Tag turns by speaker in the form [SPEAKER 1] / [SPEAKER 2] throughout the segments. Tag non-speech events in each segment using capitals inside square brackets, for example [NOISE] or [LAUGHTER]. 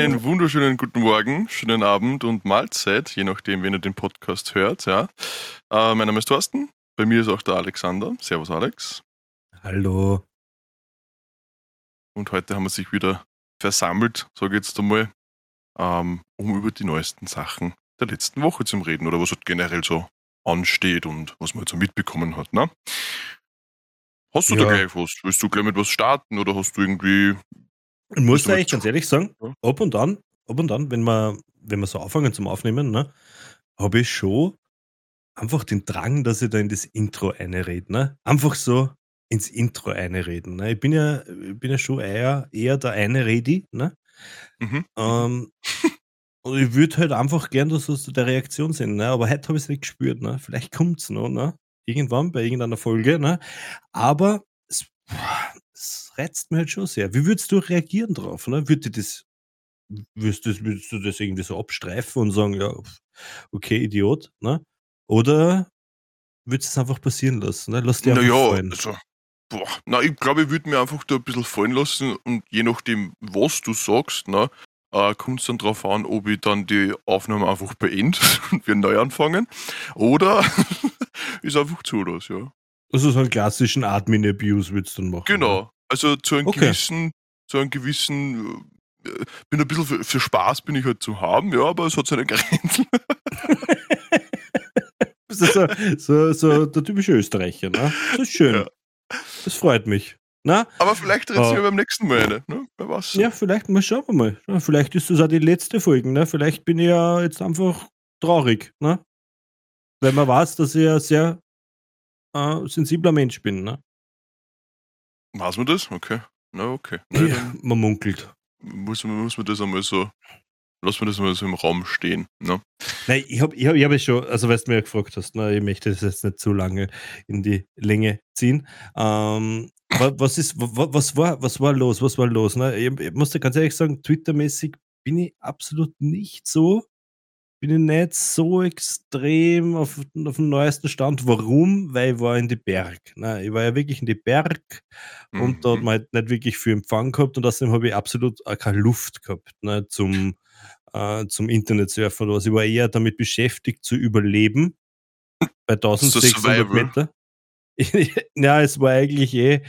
[SPEAKER 1] Einen wunderschönen guten Morgen, schönen Abend und Mahlzeit, je nachdem, wenn ihr den Podcast hört. Ja. Äh, mein Name ist Thorsten, bei mir ist auch der Alexander. Servus, Alex.
[SPEAKER 2] Hallo.
[SPEAKER 1] Und heute haben wir sich wieder versammelt, sage ich jetzt einmal, ähm, um über die neuesten Sachen der letzten Woche zu reden oder was halt generell so ansteht und was man jetzt so mitbekommen hat. Ne? Hast du ja. da gleich was? Willst du gleich mit was starten oder hast du irgendwie.
[SPEAKER 2] Ich muss eigentlich ganz ehrlich sagen, ab und an, ab und an, wenn wir, wenn wir so anfangen zum Aufnehmen, ne, habe ich schon einfach den Drang, dass ich da in das Intro einrede. Ne? Einfach so ins Intro einreden. Ne? Ich bin ja, ich bin ja schon eher, eher der eine Redi. Ne? Mhm. Ähm, [LAUGHS] und ich würde halt einfach gern dass so der Reaktion sehen, ne? aber heute habe ich es nicht gespürt. Ne? Vielleicht kommt es noch. Ne? irgendwann bei irgendeiner Folge, ne? Aber es, es reizt mir halt schon sehr. Wie würdest du reagieren drauf? Ne? Würde das, würdest, du, würdest du das irgendwie so abstreifen und sagen, ja, okay, Idiot, ne? Oder würdest du es einfach passieren lassen? Ne? Lass dir
[SPEAKER 1] einfach naja, fallen. Also, boah, na, ich glaube, ich würde mir einfach da ein bisschen fallen lassen und je nachdem, was du sagst, ne, äh, kommt es dann darauf an, ob ich dann die Aufnahme einfach beende [LAUGHS] und wir neu anfangen oder [LAUGHS] ist einfach zu das, ja.
[SPEAKER 2] Also so einen klassischen Admin-Abuse würdest du dann machen?
[SPEAKER 1] Genau. Also zu einem okay. gewissen, zu einem gewissen, äh, bin ein bisschen für, für, Spaß bin ich halt zu haben, ja, aber es hat seine [LAUGHS] Grenzen. [LAUGHS]
[SPEAKER 2] so, so, so der typische Österreicher, ne? Das ist schön. Ja. Das freut mich. Na?
[SPEAKER 1] Aber vielleicht dreht sich ja beim nächsten Mal eine, ne? Wer weiß.
[SPEAKER 2] Ja, vielleicht mal schauen wir mal. Ja, vielleicht ist das auch die letzte Folge, ne? Vielleicht bin ich ja jetzt einfach traurig, ne? Weil man weiß, dass ich ein sehr äh, sensibler Mensch bin, ne?
[SPEAKER 1] Weiß man das? Okay. Na, okay.
[SPEAKER 2] Na, ja, man munkelt.
[SPEAKER 1] Muss, muss man das einmal so Lass mir das mal so im Raum stehen. Ne?
[SPEAKER 2] Nein, ich habe ich hab, ich hab schon, also weil du mir gefragt hast, ne, ich möchte das jetzt nicht zu lange in die Länge ziehen. Ähm, was, ist, was, war, was war los? Was war los? Ne? Ich, ich muss dir ganz ehrlich sagen, Twitter-mäßig bin ich absolut nicht so bin ich nicht so extrem auf, auf dem neuesten Stand. Warum? Weil ich war in die Berg. Ne? Ich war ja wirklich in die Berg mhm. und da hat man halt nicht wirklich viel Empfang gehabt und außerdem habe ich absolut keine Luft gehabt ne? zum, äh, zum Internetsurfen oder was. Ich war eher damit beschäftigt zu überleben bei 1600 Meter. [LAUGHS] ja, es war eigentlich eh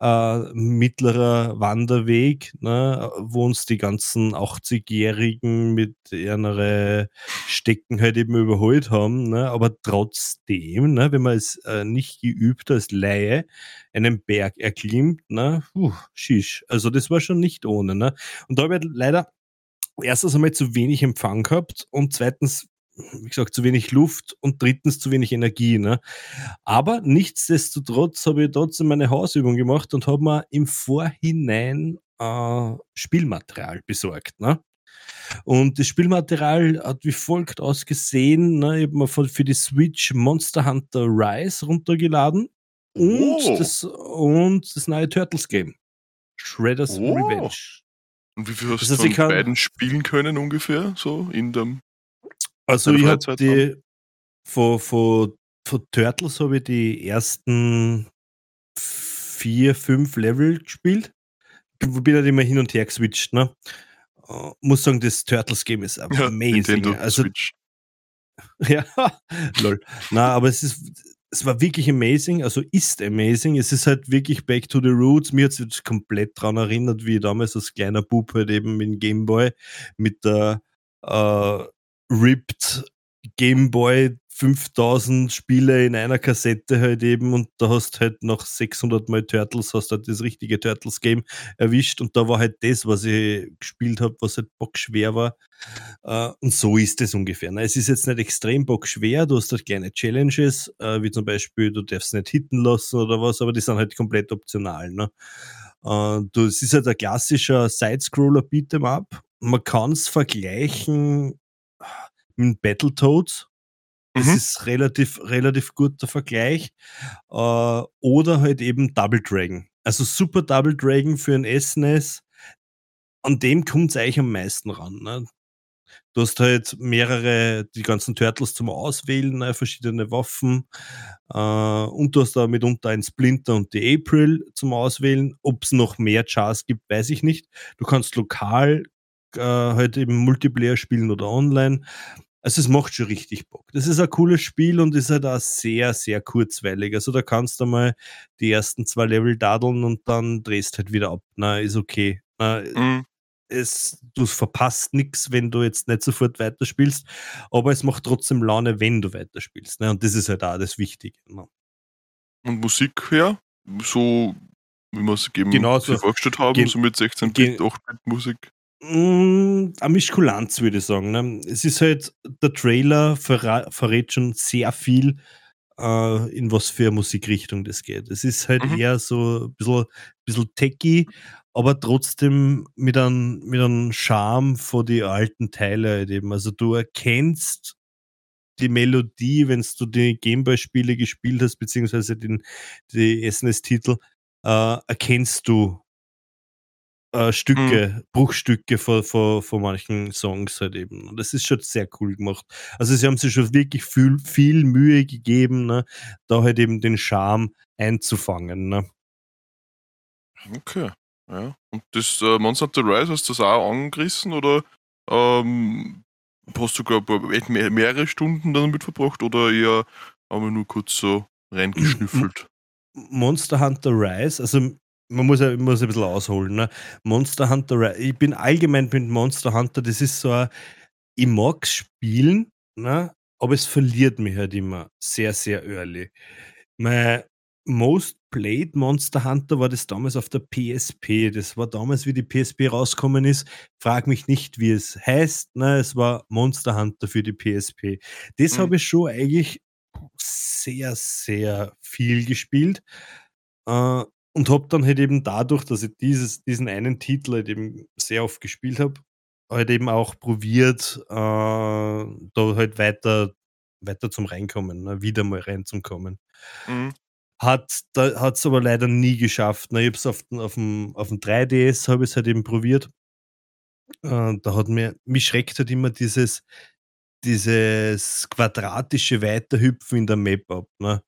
[SPEAKER 2] äh, mittlerer Wanderweg, ne, wo uns die ganzen 80-Jährigen mit ihren Stecken halt eben überholt haben. Ne, aber trotzdem, ne, wenn man es äh, nicht geübt als Laie einen Berg erklimmt, ne, puh, schisch. Also das war schon nicht ohne. Ne. Und da habe ich leider erstens einmal zu wenig Empfang gehabt und zweitens wie gesagt, zu wenig Luft und drittens zu wenig Energie. Ne? Aber nichtsdestotrotz habe ich trotzdem meine Hausübung gemacht und habe mir im Vorhinein äh, Spielmaterial besorgt. Ne? Und das Spielmaterial hat wie folgt ausgesehen. Ne? Ich habe mir für die Switch Monster Hunter Rise runtergeladen und, oh. das, und das neue Turtles Game. Shredder's oh. Revenge.
[SPEAKER 1] Und wie viel hast das heißt, du von beiden spielen können ungefähr, so in dem
[SPEAKER 2] also ich habe die von, von, von Turtles habe ich die ersten vier, fünf Level gespielt. Ich bin halt immer hin und her geswitcht, ne? Uh, muss sagen, das Turtles Game ist ja, amazing. Also, Switch. [LAUGHS] Ja, lol. Na, aber es ist, es war wirklich amazing, also ist amazing. Es ist halt wirklich back to the roots. Mir hat es komplett daran erinnert, wie damals als kleiner Bub halt eben mit dem Gameboy mit der äh, ripped Gameboy 5000 Spiele in einer Kassette halt eben und da hast halt noch 600 Mal Turtles, hast halt das richtige Turtles Game erwischt und da war halt das, was ich gespielt habe, was halt bockschwer war. Uh, und so ist es ungefähr. Na, es ist jetzt nicht extrem bockschwer, du hast halt kleine Challenges, uh, wie zum Beispiel, du darfst nicht hitten lassen oder was, aber die sind halt komplett optional. Ne? Du, es ist halt ein klassischer Sidescroller Beat'em Up. Man kann es vergleichen mit Battletoads. Das mhm. ist relativ, relativ guter Vergleich. Äh, oder halt eben Double Dragon. Also Super Double Dragon für ein SNES. An dem kommt es eigentlich am meisten ran. Ne? Du hast halt mehrere, die ganzen Turtles zum Auswählen, ne, verschiedene Waffen. Äh, und du hast da mitunter einen Splinter und die April zum Auswählen. Ob es noch mehr Chars gibt, weiß ich nicht. Du kannst lokal äh, halt eben Multiplayer spielen oder online. Also es macht schon richtig Bock. Das ist ein cooles Spiel und ist halt auch sehr, sehr kurzweilig. Also da kannst du mal die ersten zwei Level dadeln und dann drehst halt wieder ab. Na, ist okay. Na, mhm. es, du verpasst nichts, wenn du jetzt nicht sofort weiterspielst, aber es macht trotzdem Laune, wenn du weiterspielst. Ne? Und das ist halt auch das Wichtige. Ne?
[SPEAKER 1] Und Musik her? So, wie wir es eben
[SPEAKER 2] genau so,
[SPEAKER 1] vorgestellt haben, so mit 16-Bit, 8-Bit-Musik?
[SPEAKER 2] Mm, eine Mischkulanz, würde ich sagen. Ne? Es ist halt, der Trailer verra verrät schon sehr viel, äh, in was für Musikrichtung das geht. Es ist halt mhm. eher so ein bisschen, bisschen techy, aber trotzdem mit einem, mit einem Charme von die alten Teile halt eben. Also du erkennst die Melodie, wenn du die Gameboy-Spiele gespielt hast, beziehungsweise den, die SNES-Titel, äh, erkennst du äh, Stücke, mhm. Bruchstücke von, von, von manchen Songs halt eben. Und das ist schon sehr cool gemacht. Also sie haben sich schon wirklich viel, viel Mühe gegeben, ne, da halt eben den Charme einzufangen. Ne.
[SPEAKER 1] Okay, ja. Und das äh, Monster Hunter Rise, hast du das auch angerissen oder ähm, hast du gar mehr, mehrere Stunden damit verbracht oder eher haben wir nur kurz so reingeschnüffelt?
[SPEAKER 2] Monster Hunter Rise, also man muss ja muss ein bisschen ausholen. Ne? Monster Hunter, ich bin allgemein mit Monster Hunter, das ist so ein, ich mag spielen, ne? aber es verliert mich halt immer sehr, sehr early. Mein Most Played Monster Hunter war das damals auf der PSP. Das war damals, wie die PSP rausgekommen ist. Frag mich nicht, wie es heißt. Ne? Es war Monster Hunter für die PSP. Das mhm. habe ich schon eigentlich sehr, sehr viel gespielt. Äh, und habe dann halt eben dadurch, dass ich dieses, diesen einen Titel halt eben sehr oft gespielt habe, halt eben auch probiert, äh, da halt weiter, weiter zum Reinkommen, ne? wieder mal reinzukommen. Mhm. Hat es aber leider nie geschafft. Ne? Ich habe es auf, auf, dem, auf dem 3DS habe ich halt eben probiert. Äh, da hat mir, mich schreckt halt immer dieses, dieses quadratische Weiterhüpfen in der Map ab. Ne?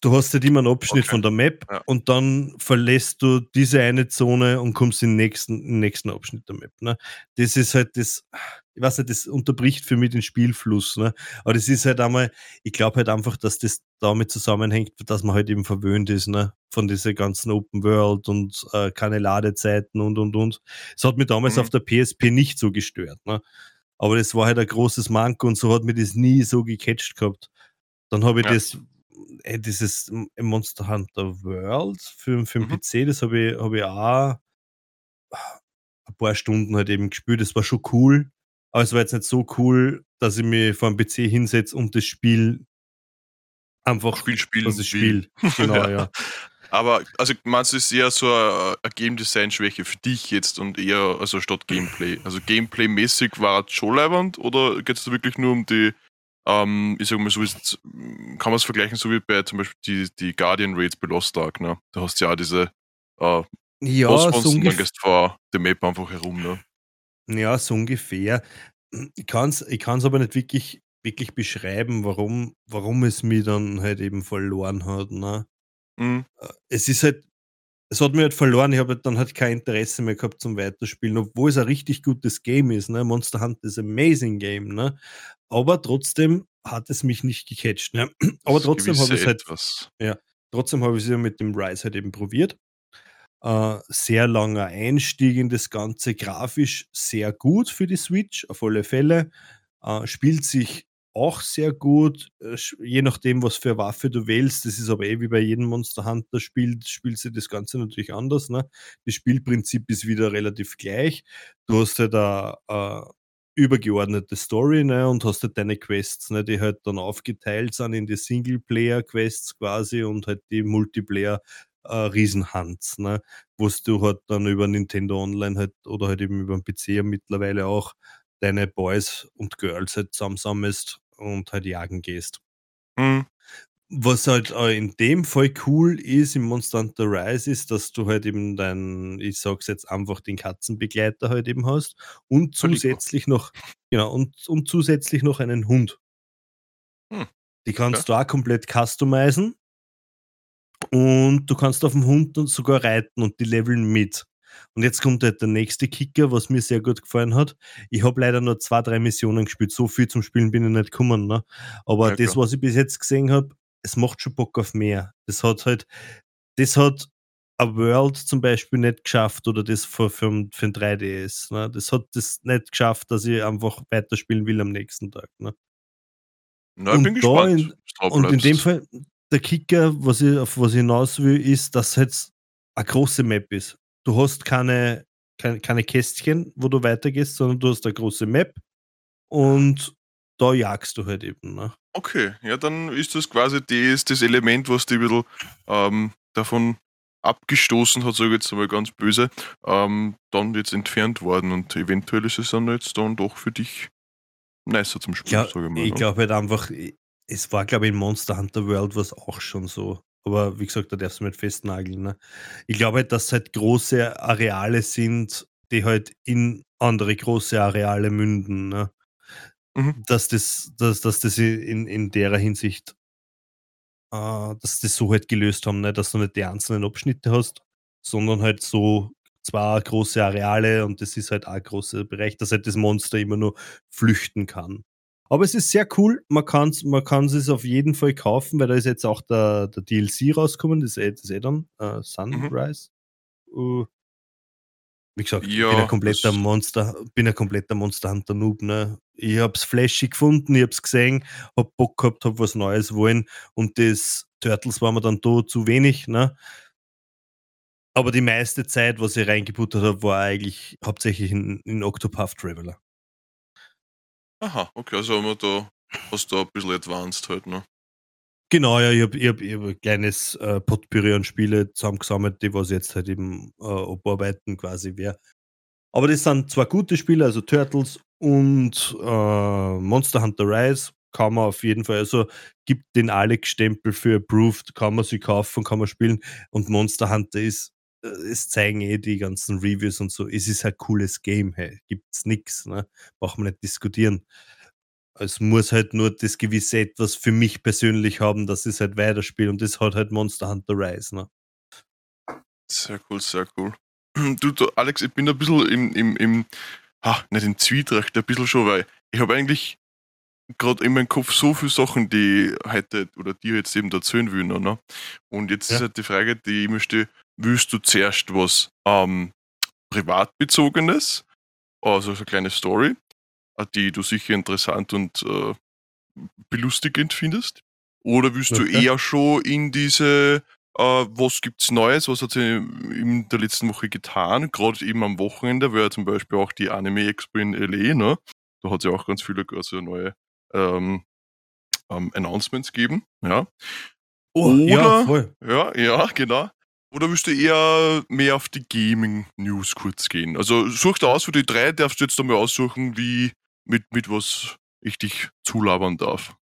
[SPEAKER 2] Du hast halt immer einen Abschnitt okay. von der Map ja. und dann verlässt du diese eine Zone und kommst in den nächsten, in den nächsten Abschnitt der Map. Ne? Das ist halt das, ich weiß nicht, das unterbricht für mich den Spielfluss. Ne? Aber das ist halt einmal, ich glaube halt einfach, dass das damit zusammenhängt, dass man halt eben verwöhnt ist, ne? Von dieser ganzen Open World und äh, keine Ladezeiten und und und. Es hat mich damals mhm. auf der PSP nicht so gestört, ne? Aber das war halt ein großes Manko und so hat mir das nie so gecatcht gehabt. Dann habe ich ja. das ey, dieses Monster Hunter World für, für den mhm. PC, das habe ich, hab ich auch ein paar Stunden halt eben gespielt. Das war schon cool, aber es war jetzt nicht so cool, dass ich mich vor dem PC hinsetze und das Spiel einfach
[SPEAKER 1] Spiel spielen
[SPEAKER 2] das Spiel.
[SPEAKER 1] Genau, [LAUGHS] ja. ja. Aber also meinst du, ist eher so eine, Game Design Schwäche für dich jetzt und eher also statt Gameplay? Also Gameplay mäßig war es schon leibend oder geht es wirklich nur um die ähm, ich sag mal so, ist, kann man es vergleichen, so wie bei zum Beispiel die, die Guardian Raids bei Lost Ark, ne? Da hast du ja auch diese äh,
[SPEAKER 2] ja, so
[SPEAKER 1] und dann gehst du vor der Map einfach herum, ne?
[SPEAKER 2] Ja, so ungefähr. Ich kann es ich kann's aber nicht wirklich, wirklich beschreiben, warum, warum es mich dann halt eben verloren hat. Ne? Mhm. Äh, es ist halt, es hat mir halt verloren, ich habe halt dann halt kein Interesse mehr gehabt zum Weiterspielen, obwohl es ein richtig gutes Game ist. Ne? Monster Hunter ist ein amazing Game, ne? Aber trotzdem hat es mich nicht gecatcht. Ne? [CLEARS THROAT] Aber trotzdem habe ich es halt. Ja, trotzdem habe ich es ja mit dem Rise halt eben probiert. Äh, sehr langer Einstieg in das Ganze, grafisch sehr gut für die Switch, auf alle Fälle. Äh, spielt sich auch sehr gut, äh, je nachdem, was für Waffe du wählst. Das ist aber eh wie bei jedem Monster Hunter Spiel, spielt sich das Ganze natürlich anders. Ne? Das Spielprinzip ist wieder relativ gleich. Du hast halt da äh, übergeordnete Story ne, und hast halt deine Quests, ne, die halt dann aufgeteilt sind in die Singleplayer-Quests quasi und halt die Multiplayer- äh, Riesenhunts, ne, wo du halt dann über Nintendo Online halt oder halt eben über den PC mittlerweile auch deine Boys und Girls halt zusammensammelst und halt jagen gehst. Mhm. Was halt in dem Fall cool ist im Monster Hunter Rise ist, dass du halt eben deinen, ich sag's jetzt einfach, den Katzenbegleiter halt eben hast und zusätzlich noch, genau, und, und zusätzlich noch einen Hund. Hm. Die kannst ja. du auch komplett customizen und du kannst auf dem Hund sogar reiten und die leveln mit. Und jetzt kommt halt der nächste Kicker, was mir sehr gut gefallen hat. Ich habe leider nur zwei, drei Missionen gespielt. So viel zum Spielen bin ich nicht gekommen. Ne? Aber
[SPEAKER 1] Ja,
[SPEAKER 2] das, was ich bis jetzt gesehen habe, es macht schon Bock auf mehr. Das hat halt, das hat a World zum Beispiel nicht geschafft oder das für, für, für ein 3DS. Ne? Das hat das nicht geschafft, dass ich einfach weiterspielen will am nächsten Tag. Ne?
[SPEAKER 1] Na, ich
[SPEAKER 2] Und
[SPEAKER 1] bin gespannt.
[SPEAKER 2] in- Und in dem Fall, der Kicker, was ich, auf was ich hinaus will, ist, dass es jetzt eine große Map ist. Du hast keine, keine, keine Kästchen, wo du weitergehst, sondern du hast eine große Map und da jagst du halt eben. Ne?
[SPEAKER 1] Okay, ja, dann ist das quasi das, das Element, was dich ein bisschen ähm, davon abgestoßen hat, sage ich jetzt einmal ganz böse, ähm, dann jetzt entfernt worden und eventuell ist es dann jetzt dann doch für dich nicer zum Spielen,
[SPEAKER 2] Ja,
[SPEAKER 1] sage ich mal.
[SPEAKER 2] ich
[SPEAKER 1] ne?
[SPEAKER 2] glaube halt einfach, es war, glaube ich, in Monster Hunter World was auch schon so. Aber wie gesagt, da darfst du nicht festnageln. Ne? Ich glaube halt, dass es halt große Areale sind, die halt in andere große Areale münden. Ne?
[SPEAKER 1] Mhm.
[SPEAKER 2] Dass das, dass, dass das in, in der Hinsicht, äh, dass das so halt gelöst haben, ne? dass du nicht die einzelnen Abschnitte hast, sondern halt so zwei große Areale und das ist halt auch ein großer Bereich, dass halt das Monster immer nur flüchten kann. Aber es ist sehr cool, man kann es man kann's es auf jeden Fall kaufen, weil da ist jetzt auch der, der DLC rausgekommen, das ist eh, das ist eh dann äh, Sunrise. Äh, wie gesagt, ich
[SPEAKER 1] Ja,
[SPEAKER 2] bin ein kompletter Monster, bin ein kompletter Monster Hunter Noob, ne? Ich hab's flashy gefunden, ich hab's gesehen, hab Bock gehabt, hab was Neues wollen und das Turtles war mir dann da zu wenig, ne? Aber die meiste Zeit, was ich reingebuttert habe, war eigentlich hauptsächlich in, in Octopath Traveler.
[SPEAKER 1] Aha, okay, also haben wir da, hast du da ein bisschen advanced halt, ne?
[SPEAKER 2] Genau, ja, ich habe hab, hab ein kleines äh, Potpourri an Spiele zusammengesammelt, die was jetzt halt eben äh, abarbeiten quasi wäre. Aber das sind zwei gute Spiele, also Turtles und äh, Monster Hunter Rise kann man auf jeden Fall, also gibt den Alex-Stempel für Approved, kann man sie kaufen, kann man spielen und Monster Hunter ist, äh, es zeigen eh die ganzen Reviews und so, es ist ein cooles Game, hey, gibt's nix, ne? braucht man nicht diskutieren. Es muss halt nur das gewisse etwas für mich persönlich haben, dass ich es halt weiterspiele und das hat halt Monster Hunter Rise. Ne?
[SPEAKER 1] Sehr cool, sehr cool. [CLEARS THROAT] Du, du Alex, ich bin ein bisschen im, im, im ha, nicht im Zwietracht, ein bisschen schon, weil ich habe eigentlich gerade in meinem Kopf so viele Sachen, die heute oder dir jetzt eben erzählen will. Ne? Und jetzt
[SPEAKER 2] Ja.
[SPEAKER 1] ist halt die Frage, die ich stelle, willst du zuerst was ähm, privatbezogenes, also so eine kleine Story, die du sicher interessant und äh, belustigend findest? Oder willst du
[SPEAKER 2] Okay.
[SPEAKER 1] eher schon in diese äh, was gibt's Neues, was hat sich in der letzten Woche getan, gerade eben am Wochenende, war ja zum Beispiel auch die Anime Expo in LA, ne? Da hat es ja auch ganz viele also neue ähm, ähm, Announcements gegeben, ja.
[SPEAKER 2] Oh,
[SPEAKER 1] Oder-
[SPEAKER 2] ja.
[SPEAKER 1] Ja, ja, genau. Oder willst du eher mehr auf die Gaming-News kurz gehen? Also such da aus für die drei, darfst du jetzt einmal aussuchen, wie mit, mit was ich dich zulabern darf.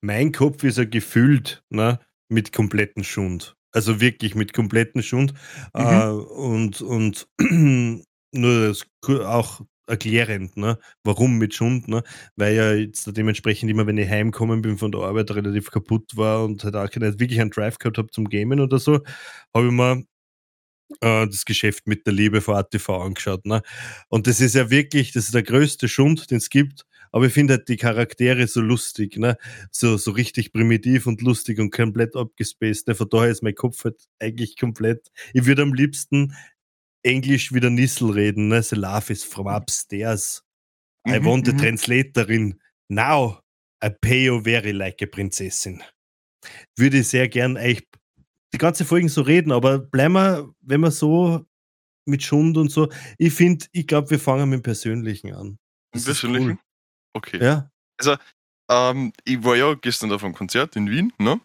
[SPEAKER 2] Mein Kopf ist ja gefüllt ne, mit kompletten Schund. Also wirklich mit kompletten Schund.
[SPEAKER 1] Mhm.
[SPEAKER 2] Äh, und und [CLEARS THROAT] nur das, auch erklärend, ne? warum mit Schund. Ne? Weil ja jetzt dementsprechend immer, wenn ich heimgekommen bin von der Arbeit, relativ kaputt war und halt auch nicht wirklich einen Drive gehabt habe zum Gamen oder so, habe ich mir äh, das Geschäft mit der Liebe vor ATV angeschaut. Ne? Und das ist ja wirklich, das ist der größte Schund, den es gibt. Aber ich finde halt die Charaktere so lustig, ne? So, so richtig primitiv und lustig und komplett abgespaced. Ne? Von daher ist mein Kopf halt eigentlich komplett. Ich würde am liebsten Englisch wie der Nissel reden, ne? The laugh is from upstairs. I
[SPEAKER 1] Mhm,
[SPEAKER 2] want a
[SPEAKER 1] mhm.
[SPEAKER 2] translatorin. Now I pay you very like a Prinzessin. Würde ich sehr gern eigentlich die ganze Folgen so reden, aber bleiben wir, wenn wir so mit Schund und so. Ich finde, ich glaube, wir fangen mit dem Persönlichen an.
[SPEAKER 1] Im
[SPEAKER 2] Das
[SPEAKER 1] Persönlichen?
[SPEAKER 2] cool.
[SPEAKER 1] Okay.
[SPEAKER 2] Ja,
[SPEAKER 1] Ähm, ich war ja gestern auf einem Konzert in Wien, ne?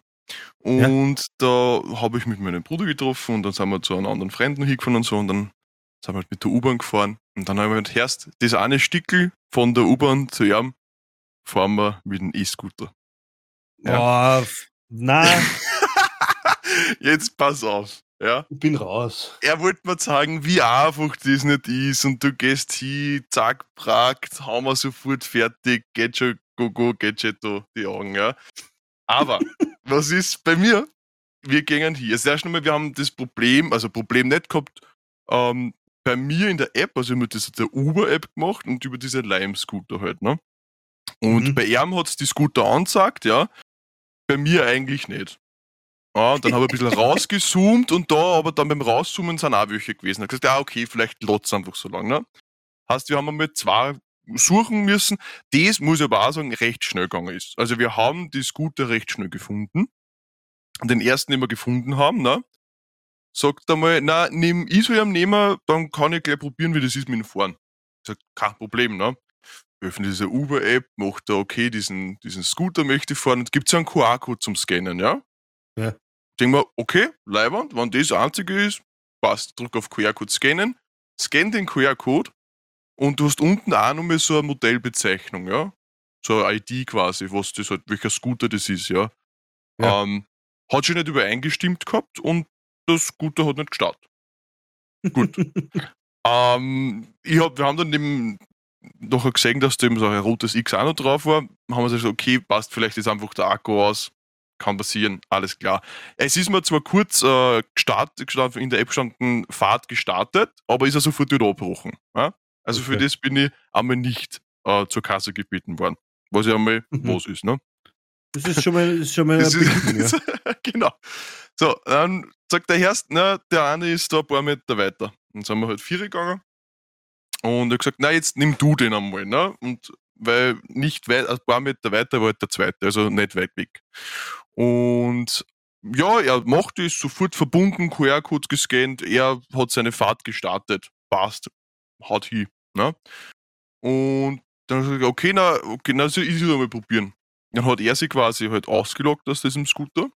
[SPEAKER 1] Und da habe ich mit meinem Bruder getroffen und dann sind wir zu einem anderen noch hingefahren und so und dann sind wir halt mit der U-Bahn gefahren und dann haben wir gedacht, erst das eine Stickel von der U-Bahn zu ihm fahren wir mit dem E-Scooter.
[SPEAKER 2] Boah, f- na, [LAUGHS]
[SPEAKER 1] Jetzt pass auf, ja.
[SPEAKER 2] ich bin raus.
[SPEAKER 1] Er wollte mir sagen, wie einfach das nicht ist und du gehst hin, zack, pragt, haben wir sofort fertig, geht schon, go, go, geht schon da die Augen, ja. Aber, [LAUGHS] was ist bei mir? Wir gehen hier. Das erste Mal, wir haben das Problem, also Problem nicht gehabt, ähm, bei mir in der App, also ich habe das der Uber-App gemacht und über diese Lime-Scooter halt, ne? Und
[SPEAKER 2] Mhm.
[SPEAKER 1] bei ihm hat es die Scooter angesagt, ja. Bei mir eigentlich nicht. Ja, und dann habe ich ein bisschen rausgezoomt und da, aber dann beim Rauszoomen sind auch welche gewesen. Ich habe gesagt, ja, okay, vielleicht lot's einfach so lang, ne? Heißt, wir haben einmal zwei suchen müssen. Das muss ich aber auch sagen, recht schnell gegangen ist. Also wir haben die Scooter recht schnell gefunden. Und den ersten, den wir gefunden haben, ne? Sagt einmal, na, nimm ihn nehmen, dann kann ich gleich probieren, wie das ist mit dem Fahren. Ich sag, kein Problem, ne? Öffne diese Uber-App, macht da, okay, diesen, diesen Scooter möchte ich fahren und gibt ja einen QR-Code zum Scannen, ja?
[SPEAKER 2] Ja.
[SPEAKER 1] Denk mir, okay, Leibwand, wenn das das einzige ist, passt, drück auf QR-Code scannen, scan den QR-Code und du hast unten auch nochmal so eine Modellbezeichnung, ja? So eine ID quasi, was das halt, welcher Scooter das ist, ja?
[SPEAKER 2] Ja.
[SPEAKER 1] Ähm, hat sich nicht übereingestimmt gehabt und der Scooter hat nicht gestartet. Gut. [LAUGHS] Ähm, ich hab, wir haben dann eben nachher gesehen, dass da eben so ein rotes X auch noch drauf war. Haben wir gesagt, okay, passt, vielleicht ist einfach der Akku aus. Kann passieren, alles klar. Es ist mir zwar kurz äh, gestartet, gestanden, in der App standen Fahrt gestartet, aber ist er sofort wieder abgebrochen. Ja? Also für
[SPEAKER 2] Okay.
[SPEAKER 1] das bin ich einmal nicht äh, zur Kasse gebeten worden. Was ja einmal
[SPEAKER 2] Mhm.
[SPEAKER 1] was ist, ne?
[SPEAKER 2] Das ist schon mal, ist schon mal [LAUGHS] ein
[SPEAKER 1] Das ist, [LAUGHS]
[SPEAKER 2] ja.
[SPEAKER 1] genau. So, dann sagt der Herst, na, der eine ist da ein paar Meter weiter. Dann sind wir halt vier gegangen. Und er hat gesagt, na, jetzt nimm du den einmal, ne? Und weil nicht weit, ein paar Meter weiter war halt der zweite, also nicht weit weg. Und ja, er macht es sofort verbunden, QR-Code gescannt, er hat seine Fahrt gestartet. Passt. Haut hin. Ne? Und dann hat er gesagt, okay, na, okay, na, so ist es einmal probieren. Dann hat er sich quasi halt ausgelockt aus diesem Scooter.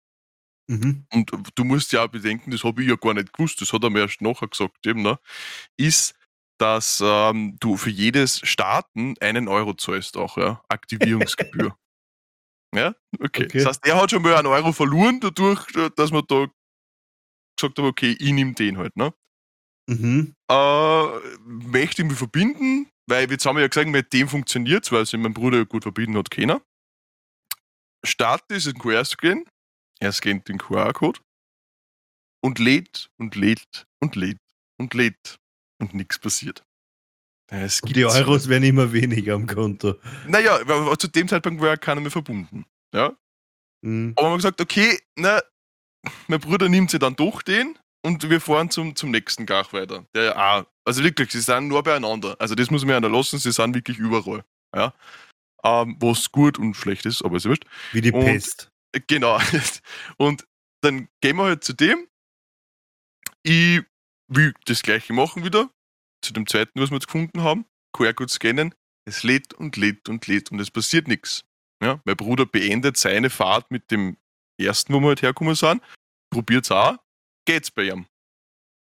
[SPEAKER 2] Mhm.
[SPEAKER 1] Und du musst ja auch bedenken, das habe ich ja gar nicht gewusst, das hat er mir erst nachher gesagt, eben, ne? ist, dass ähm, du für jedes Starten einen Euro zahlst auch, ja? Aktivierungsgebühr. [LAUGHS] ja, okay.
[SPEAKER 2] Okay.
[SPEAKER 1] Das heißt, er hat schon mal einen Euro verloren dadurch, dass man da gesagt hat, okay, ich nehme den halt, ne?
[SPEAKER 2] Mhm.
[SPEAKER 1] Äh, möchte ich mich verbinden, weil jetzt haben wir ja gesagt, mit dem funktioniert weil sich mein Bruder ja gut verbinden hat, keiner. Start diesen QR-Scan, er scannt den QR-Code und lädt und lädt und lädt und lädt und nichts passiert. Es gibt
[SPEAKER 2] die Euros werden immer weniger am Konto.
[SPEAKER 1] Naja, zu dem Zeitpunkt war ja keiner mehr verbunden. Ja?
[SPEAKER 2] Mhm.
[SPEAKER 1] Aber man hat gesagt, okay, na, mein Bruder nimmt sich dann doch den und wir fahren zum, zum nächsten Gach weiter. Der ja also wirklich, sie sind nur beieinander. Also das muss man ja lassen, sie sind wirklich überall. Ja? Ähm, was gut und schlecht ist, aber ist wurscht.
[SPEAKER 2] Wie die
[SPEAKER 1] Und-
[SPEAKER 2] Pest.
[SPEAKER 1] Genau. [LAUGHS] Und dann gehen wir halt zu dem. Ich will das gleiche machen wieder. Zu dem zweiten, was wir jetzt gefunden haben. QR-Code scannen. Es lädt und lädt und lädt und es passiert nichts. Ja, mein Bruder beendet seine Fahrt mit dem ersten, wo wir halt hergekommen sind. Probiert's auch. Geht's bei ihm.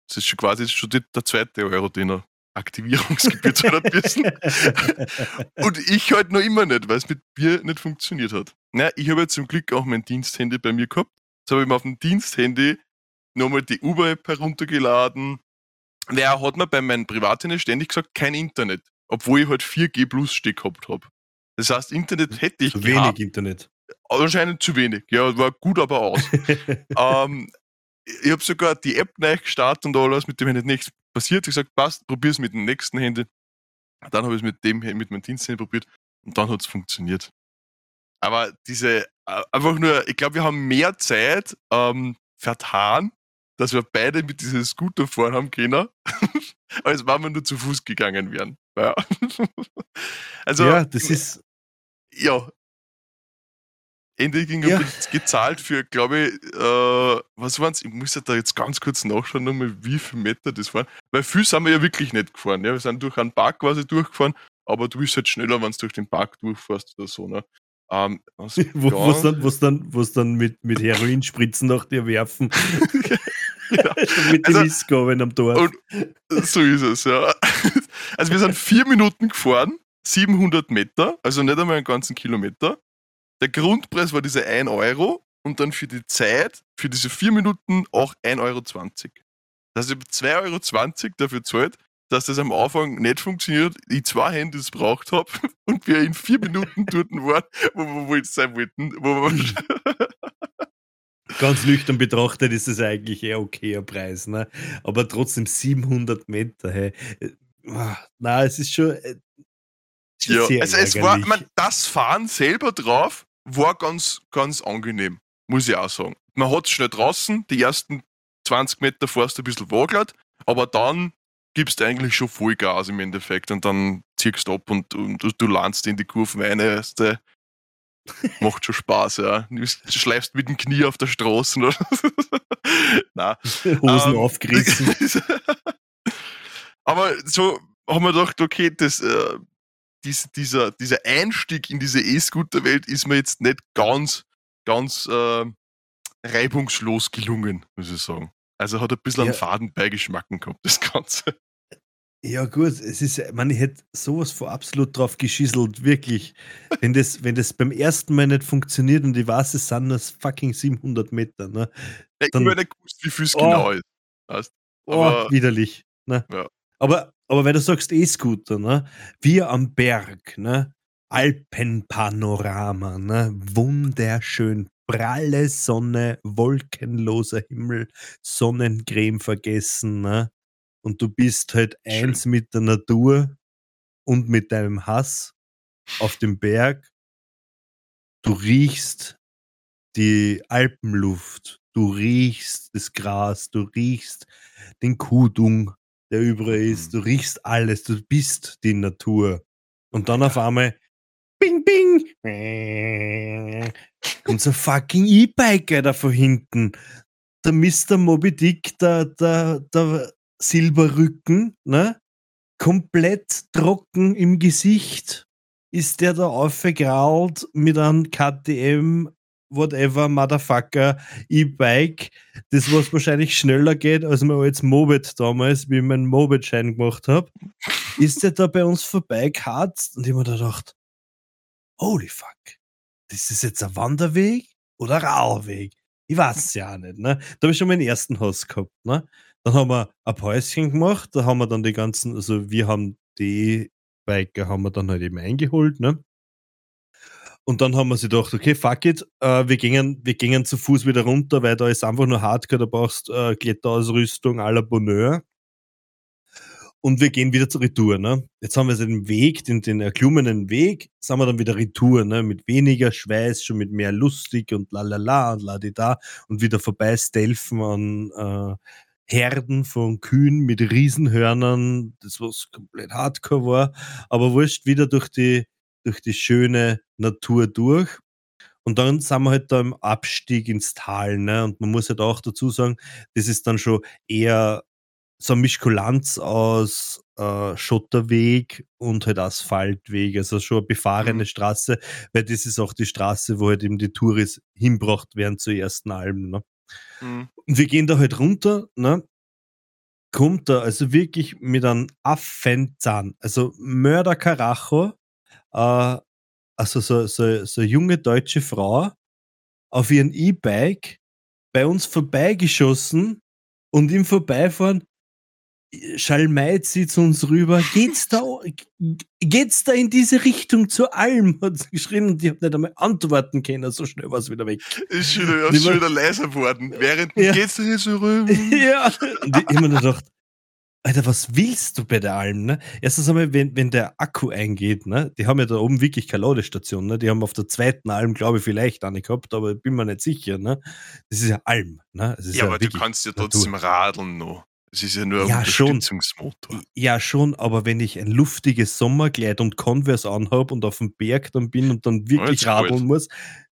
[SPEAKER 1] Das ist schon quasi schon der zweite Euro, den er Aktivierungsgebühr hat müssen. [LAUGHS] Und ich halt noch immer nicht, weil es mit mir nicht funktioniert hat. Na, ich habe jetzt zum Glück auch mein Diensthandy bei mir gehabt. Jetzt habe ich mir auf dem Diensthandy nochmal die Uber-App heruntergeladen. Naja, hat mir bei meinem Privathandy ständig gesagt, kein Internet. Obwohl ich halt 4G Plus Stück gehabt habe. Das heißt, Internet hätte ich
[SPEAKER 2] Zu
[SPEAKER 1] gehabt.
[SPEAKER 2] wenig Internet.
[SPEAKER 1] Anscheinend zu wenig. Ja, war gut, aber aus. [LAUGHS] ähm, ich habe sogar die App neu gestartet und alles, mit dem Handy nichts passiert. Ich gesagt, passt, probier's mit dem nächsten Handy. Dann habe ich es mit dem mit meinem Diensthandy probiert und dann hat es funktioniert. Aber diese, äh, einfach nur, ich glaube, wir haben mehr Zeit ähm, vertan, dass wir beide mit diesem Scooter fahren haben können, [LAUGHS] als wenn wir nur zu Fuß gegangen wären. Ja. [LAUGHS] also,
[SPEAKER 2] ja, das ist.
[SPEAKER 1] ja. Ende ging
[SPEAKER 2] Ja.
[SPEAKER 1] gezahlt für, glaube ich, äh, was waren's? Ich muss ja da jetzt ganz kurz nachschauen, nochmal, wie viel Meter das waren. Weil viel sind wir ja wirklich nicht gefahren. Ja? Wir sind durch einen Park quasi durchgefahren, aber du bist halt schneller, wenn du durch den Park durchfährst oder so. Ne? Ähm, was [LAUGHS]
[SPEAKER 2] Wo wo's dann, wo's dann, wo's dann mit, mit Heroinspritzen nach dir werfen. Mit
[SPEAKER 1] Also-
[SPEAKER 2] den Mistgabeln am.
[SPEAKER 1] Und so ist es, ja. Also wir sind vier Minuten gefahren, 700 Meter, also nicht einmal einen ganzen Kilometer. Der Grundpreis war diese 1 Euro und dann für die Zeit, für diese vier Minuten auch 1,20 Euro. Das heißt, ich habe 2,20 Euro dafür zahlt, dass das am Anfang nicht funktioniert, ich zwei Handys braucht habe [LAUGHS] und wir in vier Minuten dort waren, wo wir wohl sein wollten. Wo wir [LAUGHS]
[SPEAKER 2] ganz nüchtern betrachtet ist es eigentlich eher okayer Preis, ne? Aber trotzdem 700 Meter, hey. Äh, ah, na, es ist schon. Äh,
[SPEAKER 1] ja, also es war, man, das Fahren selber drauf war ganz, ganz angenehm, muss ich auch sagen. Man hat es schnell draußen, die ersten 20 Meter fährst du ein bisschen wagelt, aber dann gibst du eigentlich schon voll Gas im Endeffekt und dann ziehst du ab und, und du, du landest in die Kurven rein. Weißt du, [LAUGHS] macht schon Spaß, ja. Du schleifst mit dem Knie auf der Straße. Oder? [LAUGHS]
[SPEAKER 2] Hosen ähm, aufgerissen. [LAUGHS]
[SPEAKER 1] aber so haben wir gedacht, okay, das, äh, dies, dieser, dieser Einstieg in diese E-Scooter-Welt ist mir jetzt nicht ganz, ganz äh, reibungslos gelungen, muss ich sagen. Also hat ein bisschen ja. einen Fadenbeigeschmacken gehabt, das Ganze.
[SPEAKER 2] Ja, gut, es ist, man, ich hätte sowas vor absolut drauf geschießelt, wirklich. wenn, das, wenn das beim ersten Mal nicht funktioniert und ich weiß, es sind nur fucking 700 Meter, ne?
[SPEAKER 1] Ja, ich habe nicht gewusst, wie viel es oh, genau ist. Weißt?
[SPEAKER 2] Oh, Aber, oh, widerlich. Ne? Ja. Aber, aber wenn du sagst E-Scooter, ne? Wir am Berg, ne? Alpenpanorama, ne? Wunderschön. Pralle Sonne, wolkenloser Himmel, Sonnencreme vergessen, ne? Und du bist halt Schön. eins mit der Natur und mit deinem Hass auf dem Berg. Du riechst die Alpenluft, du riechst das Gras, du riechst den Kudung, der überall ist, mhm. du riechst alles, du bist die Natur. Und dann auf einmal Bing, bing. Kommt so ein fucking E-Biker da von hinten. Der Mr. Moby Dick, der, der, der Silberrücken, ne? Komplett trocken im Gesicht ist der da aufgegrault mit einem KTM, whatever, Motherfucker, E-Bike, das was wahrscheinlich schneller geht, als man als Mobit damals, wie ich meinen Mobit-Schein gemacht habe, ist der da bei uns vorbeigeharzt und ich mir da gedacht, holy fuck, das ist jetzt ein Wanderweg oder ein Radweg? Ich weiß es ja nicht, ne? Da habe ich schon meinen ersten Hass gehabt, ne? Dann haben wir ein Päuschen gemacht, da haben wir dann die ganzen, also wir haben die Biker haben wir dann halt eben eingeholt, ne? Und dann haben wir sich gedacht, okay, fuck it, äh, wir, gingen, wir gingen zu Fuß wieder runter, weil da ist einfach nur Hardcore, da brauchst äh, Kletterausrüstung à la Bonheur. Und wir gehen wieder zur Retour. Ne? Jetzt haben wir den Weg, den, den erklummenen Weg, sind wir dann wieder Retour, ne? mit weniger Schweiß, schon mit mehr lustig und lalala und ladida und wieder vorbei stealthen an äh, Herden von Kühen mit Riesenhörnern, das was komplett hardcore war, aber wurscht wieder durch die, durch die schöne Natur durch. Und dann sind wir halt da im Abstieg ins Tal, ne? Und man muss halt auch dazu sagen, das ist dann schon eher so eine Mischkulanz aus äh, Schotterweg und halt Asphaltweg, also schon eine befahrene mhm. Straße, weil das ist auch die Straße, wo halt eben die Touris hinbracht werden zur ersten Alben. Ne? Mhm. Und wir gehen da halt runter, ne? Kommt da also wirklich mit einem Affenzahn, also Mörder Karacho, äh, also so, so, so junge deutsche Frau auf ihren E-Bike bei uns vorbeigeschossen und im Vorbeifahren Schalmeit sie zu uns rüber. Geht's da, geht's da in diese Richtung zur Alm? Hat sie geschrien und ich habe nicht einmal antworten können. So schnell war es wieder weg.
[SPEAKER 1] Ist schon, wieder, ist schon wieder leiser geworden. Während ja. geht's da hier so rüber? [LAUGHS]
[SPEAKER 2] ja. Und ich immer nur gedacht, Alter, was willst du bei der Alm? Ne? Erstens einmal, wenn, wenn der Akku eingeht, ne? die haben ja da oben wirklich keine Ladestation. Ne? Die haben auf der zweiten Alm, glaube ich, vielleicht eine gehabt, aber bin mir nicht sicher. Ne? Das ist ja Alm. Ne?
[SPEAKER 1] ja, ja, aber du kannst ja trotzdem Natur. radeln noch. Es ist ja nur ein
[SPEAKER 2] ja,
[SPEAKER 1] Unterstützungsmotor.
[SPEAKER 2] Schon. Ja, schon, aber wenn ich ein luftiges Sommerkleid und Converse anhabe und auf dem Berg dann bin und dann wirklich radeln muss,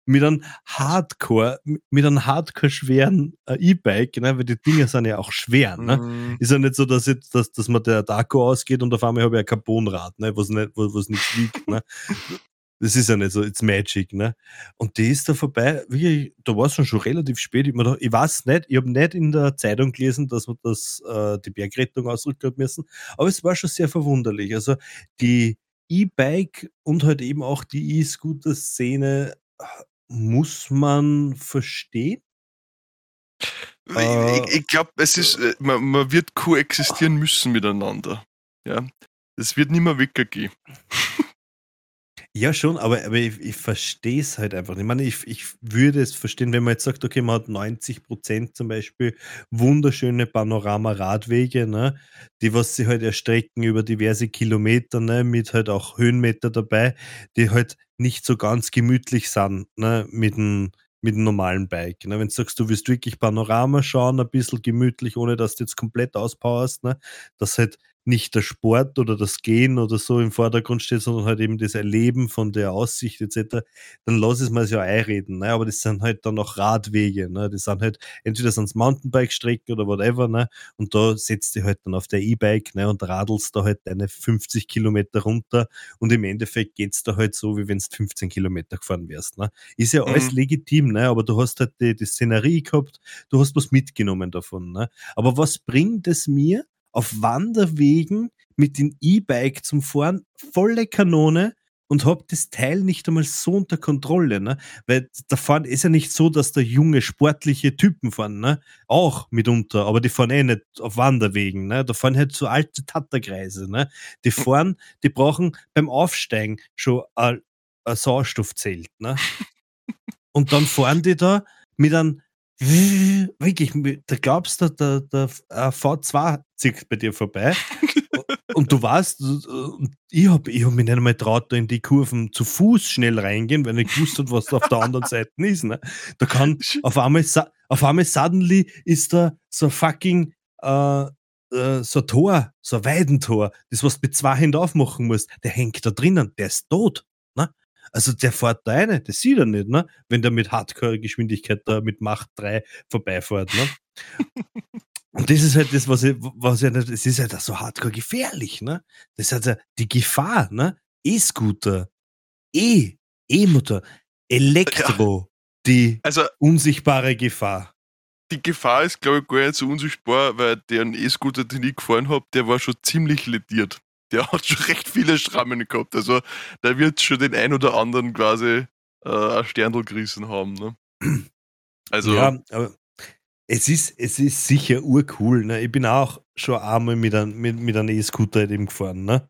[SPEAKER 2] mit einem Hardcore, mit einem Hardcore schweren äh, E-Bike, ne, weil die Dinger sind ja auch schwer, ne? Mm. Ist ja nicht so, dass, ich, dass, dass man der Daco ausgeht und auf einmal habe ich ein Carbonrad, ne, was nicht, was, was nicht wiegt, ne? Das ist ja nicht so, it's magic, ne? Und die ist da vorbei, wirklich, da war es schon, schon relativ spät. Ich, da, ich weiß nicht, ich habe nicht in der Zeitung gelesen, dass man das, äh, die Bergrettung ausrücken müssen, aber es war schon sehr verwunderlich. Also die E-Bike und halt eben auch die E-Scooter-Szene äh, muss man verstehen.
[SPEAKER 1] Ich, ich, ich glaube, es ist, äh, man, man, wird koexistieren müssen miteinander. Ja. Es wird nicht mehr weggehen. [LAUGHS]
[SPEAKER 2] Ja, schon, aber, aber ich, ich verstehe es halt einfach nicht. Ich meine, ich, ich würde es verstehen, wenn man jetzt sagt, okay, man hat 90 Prozent zum Beispiel wunderschöne Panorama-Radwege, ne, die was sie halt erstrecken über diverse Kilometer, ne, mit halt auch Höhenmeter dabei, die halt nicht so ganz gemütlich sind, ne, mit dem, mit dem normalen Bike. Ne? Wenn du sagst, du willst wirklich Panorama schauen, ein bisschen gemütlich, ohne dass du jetzt komplett auspowerst, ne? dass halt nicht der Sport oder das Gehen oder so im Vordergrund steht, sondern halt eben das Erleben von der Aussicht etc., dann lass es mal so einreden. Ne? Aber das sind halt dann auch Radwege. Ne? Das sind halt entweder sind Mountainbike-Strecken oder whatever. Ne? Und da setzt du halt dann auf der E-Bike ne? und radelst da halt deine 50 Kilometer runter und im Endeffekt geht's da halt so, wie wenn du 15 Kilometer gefahren wärst. Ne? Ist ja alles mhm. legitim, ne? aber du hast halt die, die Szenerie gehabt, du hast was mitgenommen davon. Ne? Aber was bringt es mir, auf Wanderwegen mit dem E-Bike zum Fahren, volle Kanone und hab das Teil nicht einmal so unter Kontrolle, ne? Weil da fahren ist ja nicht so, dass da junge sportliche Typen fahren, ne? Auch mitunter, aber die fahren eh nicht auf Wanderwegen, ne? Da fahren halt so alte Tatterkreise, ne? Die fahren, die brauchen beim Aufsteigen schon ein, ein Sauerstoffzelt, ne? [LAUGHS] Und dann fahren die da mit einem Wirklich, da glaubst du, der, der, der V2 zieht bei dir vorbei. [LAUGHS] und du weißt, ich habe ich hab mich nicht einmal traut, da in die Kurven zu Fuß schnell reingehen, weil ich gewusst habe, was da auf der anderen [LAUGHS] Seite ist. Ne? Da kann auf einmal, auf einmal suddenly ist da so ein fucking äh, äh, so ein Tor, so ein Weidentor, das was du mit zwei Händen aufmachen musst, der hängt da drinnen, der ist tot. Also der fährt da eine, das sieht er nicht, ne? Wenn der mit Hardcore-Geschwindigkeit da mit Macht 3 vorbeifährt, ne? [LAUGHS] Und das ist halt das, was ich, was ich nicht, es ist halt so hardcore gefährlich, ne? Das ist halt die Gefahr, ne? E-Scooter, E, E-Motor, Elektro, ja. die also, unsichtbare Gefahr.
[SPEAKER 1] Die Gefahr ist, glaube ich, gar nicht so unsichtbar, weil der E-Scooter, den ich gefahren habe, der war schon ziemlich lediert der hat schon [LAUGHS] recht viele Schrammen gehabt. Also da wird schon den ein oder anderen quasi äh, ein Sterndl gerissen haben. Ne? [CLEARS THROAT]
[SPEAKER 2] Also. Ja, aber es ist, es ist sicher urcool. Ne? Ich bin auch schon einmal mit einem mit, mit E-Scooter halt eben gefahren. Ne?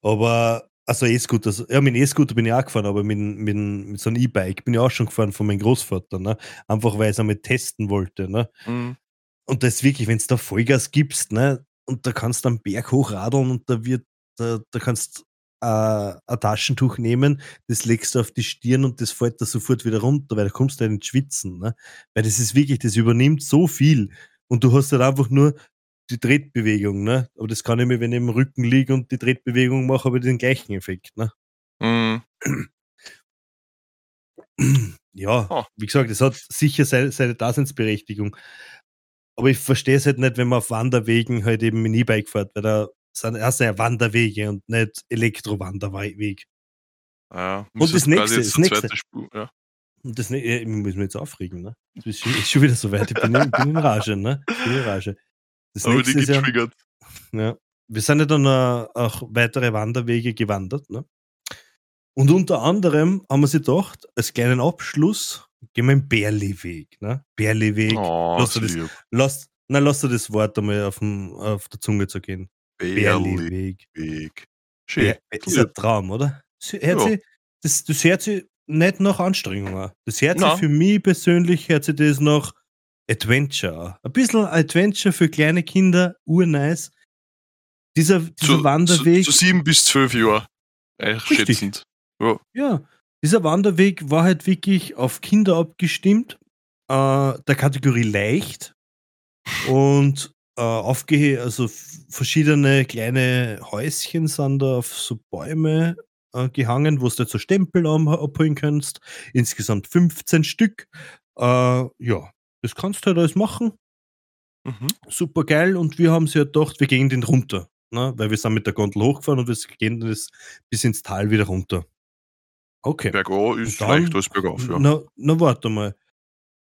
[SPEAKER 2] Aber, also E-Scooter, ja, mit E-Scooter bin ich auch gefahren, aber mit, mit, mit so einem E-Bike bin ich auch schon gefahren von meinem Großvater. Ne? Einfach weil ich es einmal testen wollte. Ne? Mhm. Und das ist wirklich, wenn es da Vollgas gibst, ne, und da kannst du am Berg hochradeln und da wird da, da kannst äh, ein Taschentuch nehmen, das legst du auf die Stirn und das fällt da sofort wieder runter, weil da kommst du halt ins Schwitzen. Ne? Weil das ist wirklich, das übernimmt so viel. Und du hast halt einfach nur die Tretbewegung, ne? Aber das kann ich mir, wenn ich im Rücken liege und die Tretbewegung mache, habe ich den gleichen Effekt, ne? Mhm. Ja, oh. wie gesagt, es hat sicher seine, seine Daseinsberechtigung. Aber ich verstehe es halt nicht, wenn man auf Wanderwegen halt eben ein E-Bike fährt, weil da sind erst ja Wanderwege und nicht Elektrowanderweg.
[SPEAKER 1] Ja,
[SPEAKER 2] und das nächste, das nächste. Spur, ja. Und das nächste, ich muss mich jetzt aufregen, ne? Das ist schon, [LAUGHS] schon wieder so weit. Ich bin, in, bin in Rage, ne? Ich bin in Rage. Das
[SPEAKER 1] Aber die getriggert.
[SPEAKER 2] Ja, ja, wir sind ja dann auch weitere Wanderwege gewandert, ne? Und unter anderem haben wir sich gedacht, als kleinen Abschluss gehen wir den Bärliweg, ne? Bärliweg.
[SPEAKER 1] Oh,
[SPEAKER 2] lass, das, lass, lass dir das Wort einmal auf, dem, auf der Zunge zu gehen.
[SPEAKER 1] Berliweg.
[SPEAKER 2] Weg. Schön. Das ist ein Traum, oder? Das hört, ja. sich, das, das hört sich nicht nach Anstrengung an. Das hört sich für mich persönlich hört sich das nach Adventure an. Ein bisschen Adventure für kleine Kinder, urnice. Dieser, dieser zu, Wanderweg.
[SPEAKER 1] Zu, zu sieben bis zwölf Jahre. Schätzend.
[SPEAKER 2] Ja. ja. Dieser Wanderweg war halt wirklich auf Kinder abgestimmt, äh, der Kategorie leicht. Und äh, aufgehe, also verschiedene kleine Häuschen sind da auf so Bäume äh, gehangen, wo du so Stempel abholen kannst. Insgesamt 15 Stück. Äh, ja, das kannst du halt alles machen. Mhm. Super geil. Und wir haben sie ja gedacht, wir gehen den runter. Ne? Weil wir sind mit der Gondel hochgefahren und wir gehen das bis ins Tal wieder runter. Okay.
[SPEAKER 1] Bergau ist dann, leicht als bergauf, ja.
[SPEAKER 2] Na, na, warte mal.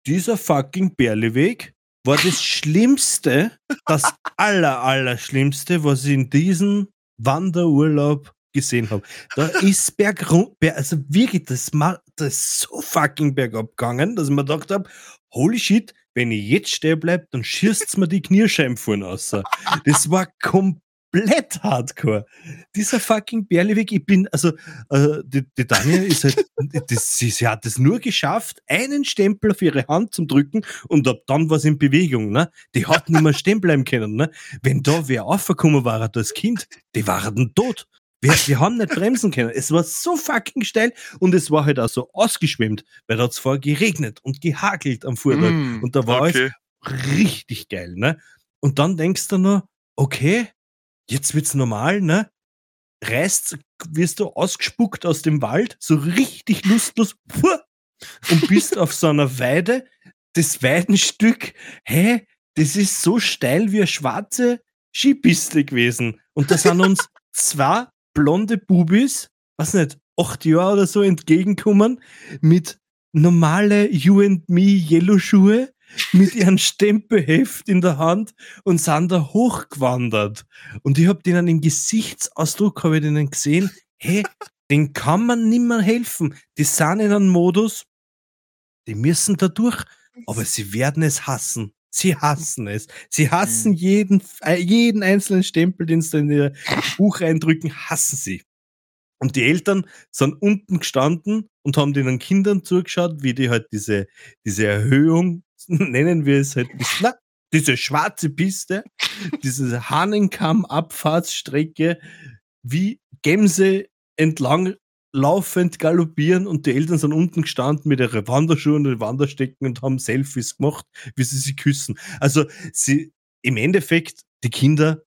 [SPEAKER 2] Dieser fucking Berleweg war das Schlimmste, das [LAUGHS] aller, aller Schlimmste, was ich in diesem Wanderurlaub gesehen habe. Da ist bergrund, also wirklich, das, das ist so fucking bergab gegangen, dass ich mir gedacht habe, holy shit, wenn ich jetzt stehen bleibe, dann schießt mir die Knierscheiben vorne raus. Das war komplett komplett hardcore. Dieser fucking Bärliweg, ich bin, also, äh, die, die Daniel ist halt, [LAUGHS] das, sie, sie hat es nur geschafft, einen Stempel auf ihre Hand zu drücken und ab dann war sie in Bewegung, ne? Die hat nicht mehr stehen bleiben können, ne? Wenn da wer aufgekommen war, das Kind, die waren tot. Wir, wir haben nicht bremsen können. Es war so fucking steil und es war halt auch so ausgeschwemmt, weil da hat es vorher geregnet und gehagelt am Vortag. Mm, und da war okay. alles richtig geil, ne? Und dann denkst du nur, okay, jetzt wird's normal, ne? Reißt, wirst du ausgespuckt aus dem Wald, so richtig lustlos, und bist auf so einer Weide. Das Weidenstück, hä, das ist so steil wie eine schwarze Skipiste gewesen. Und da sind uns zwei blonde Bubis, was nicht, acht Jahre oder so entgegenkommen, mit normale You and Me Yellow Schuhe, mit ihrem Stempelheft in der Hand und sind da hochgewandert. Und ich hab denen im Gesichtsausdruck, habe ich denen gesehen, hey, den kann man nimmer helfen. Die sind in einem Modus, die müssen da durch, aber sie werden es hassen. Sie hassen es. Sie hassen mhm. jeden, äh, jeden einzelnen Stempel, den sie in ihr Buch eindrücken, hassen sie. Und die Eltern sind unten gestanden und haben den Kindern zugeschaut, wie die halt diese, diese Erhöhung, [LAUGHS] nennen wir es halt, na, diese schwarze Piste, diese Hahnenkamm-Abfahrtsstrecke, wie Gämse entlang laufend galoppieren und die Eltern sind unten gestanden mit ihren Wanderschuhen und Wanderstecken und haben Selfies gemacht, wie sie sich küssen. Also sie, im Endeffekt, die Kinder,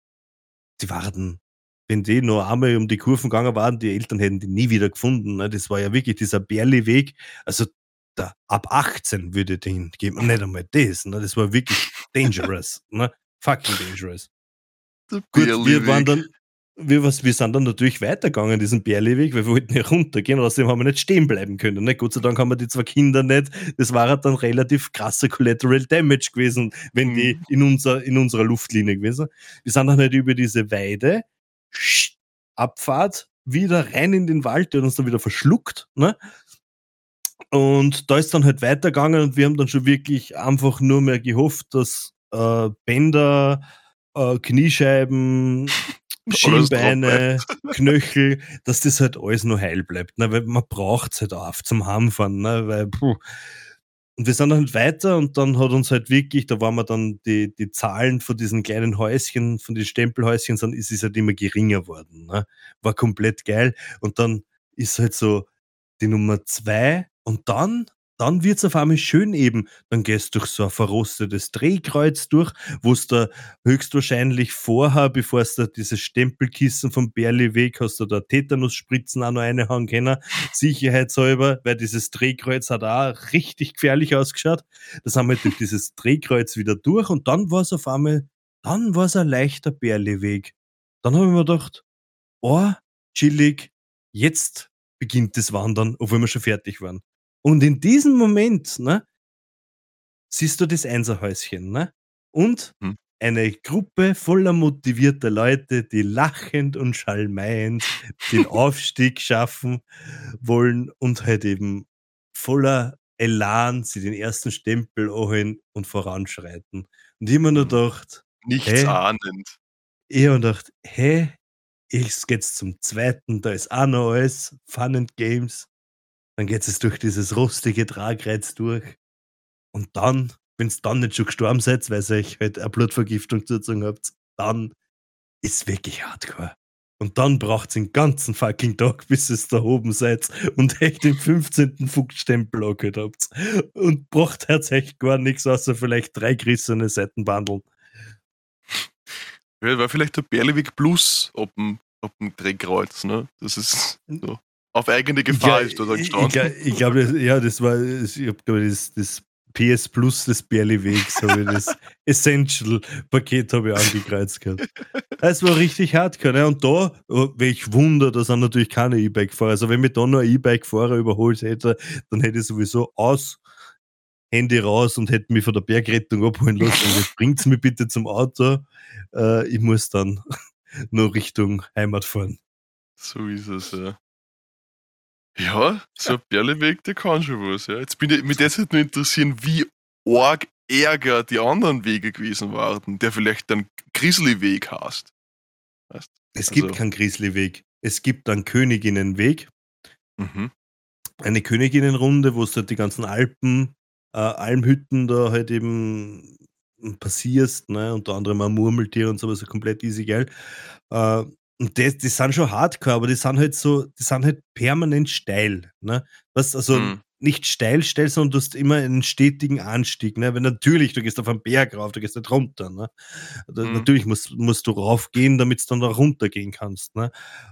[SPEAKER 2] die waren, wenn die noch einmal um die Kurven gegangen waren, die Eltern hätten die nie wieder gefunden. Ne? Das war ja wirklich dieser Bärli-Weg. Also da, ab 18 würde den geben. Und nicht einmal das. Ne? Das war wirklich dangerous. ne? Fucking dangerous. Gut, wir waren dann, wir, was, wir sind dann natürlich weitergegangen, diesen Bärleweg, weil wir wollten ja runtergehen, und außerdem haben wir nicht stehen bleiben können. Ne? Gott sei Dank haben wir die zwei Kinder nicht. Das war halt dann relativ krasser Collateral Damage gewesen, wenn mhm. die in, unser, in unserer Luftlinie gewesen. Wir sind dann halt über diese Weide, Abfahrt, wieder rein in den Wald, der hat uns dann wieder verschluckt. Ne? Und da ist dann halt weitergegangen und wir haben dann schon wirklich einfach nur mehr gehofft, dass äh, Bänder, äh, Kniescheiben, [LAUGHS] Schienbeine, [LAUGHS] Knöchel, dass das halt alles noch heil bleibt. Ne? Weil man braucht es halt auch zum Heimfahren. Ne? Weil, puh. Und wir sind dann halt weiter und dann hat uns halt wirklich, da waren wir dann die, die Zahlen von diesen kleinen Häuschen, von den Stempelhäuschen, dann ist es halt immer geringer worden. Ne? War komplett geil. Und dann ist halt so die Nummer zwei und dann dann wird's auf einmal schön eben. Dann gehst du durch so ein verrostetes Drehkreuz durch, wo es da höchstwahrscheinlich vorher, bevor es da dieses Stempelkissen vom Berli weg hast, du da Tetanusspritzen auch noch eine haben können, [LAUGHS] sicherheitshalber, weil dieses Drehkreuz hat auch richtig gefährlich ausgeschaut. Das haben wir durch dieses Drehkreuz wieder durch und dann war es auf einmal, dann war es ein leichter Berli-Weg. Dann habe ich mir gedacht, oh, chillig, jetzt beginnt das Wandern, obwohl wir schon fertig waren. Und in diesem Moment, ne, siehst du das Einserhäuschen, ne? Und hm. eine Gruppe voller motivierter Leute, die lachend und schalmeiend den [LAUGHS] Aufstieg schaffen wollen und halt eben voller Elan sie den ersten Stempel holen und voranschreiten. Und immer nur hm. gedacht,
[SPEAKER 1] nichts hey, ahnend.
[SPEAKER 2] Ich habe gedacht, hä, hey, ich geht's zum zweiten, da ist auch noch alles, Fun and Games. Dann geht es durch dieses rustige Tragreiz durch. Und dann, wenn es dann nicht schon gestorben seid, weil ihr euch halt eine Blutvergiftung zugezogen habt, dann ist wirklich hardcore. Und dann braucht es den ganzen fucking Tag, bis es da oben seid und echt den 15. Fuchsstempel angehört habt. Und braucht tatsächlich gar nichts, außer vielleicht drei gerissene Seitenbandeln.
[SPEAKER 1] Ja, war vielleicht der Berlewig Plus auf dem, auf dem Drehkreuz, ne? Das ist so auf eigene Gefahr
[SPEAKER 2] ja,
[SPEAKER 1] ist da gestanden.
[SPEAKER 2] Ich, ich glaube, ja, das war, ich glaube, das, das PS Plus des Berli-Wegs, habe ich das [LAUGHS] Essential-Paket habe ich angekreuzt gehabt. Es war richtig hardcore. Ne? Und da, oh, welch Wunder, da sind natürlich keine E-Bike-Fahrer. Also wenn mich da noch ein E-Bike-Fahrer überholt hätte, dann hätte ich sowieso aus, Handy raus und hätte mich von der Bergrettung abholen lassen. [LAUGHS] Bringt mich bitte zum Auto. Äh, ich muss dann [LAUGHS] noch Richtung Heimat fahren.
[SPEAKER 1] So ist es, ja. Ja, so ein Berleweg, der kann schon was. Ja. Jetzt bin ich, mich das nur interessieren, wie arg Ärger die anderen Wege gewesen waren, der vielleicht dann Grizzly-Weg heißt.
[SPEAKER 2] Weißt? Es also, gibt keinen Grizzly-Weg. Es gibt einen Königinnenweg. Mhm. Eine Königinnenrunde, wo es halt die ganzen Alpen, äh, Almhütten da halt eben passierst, ne? unter anderem ein Murmeltier und sowas, komplett easy geil. Äh, und die, die sind schon hardcore, aber die sind halt so, die sind halt permanent steil. Ne? Was, also mhm. nicht steil, steil, sondern du hast immer einen stetigen Anstieg. Ne? Wenn natürlich, du gehst auf einen Berg rauf, du gehst nicht runter. Ne? Mhm. Natürlich musst, musst du raufgehen, damit du dann da runtergehen kannst. Ne?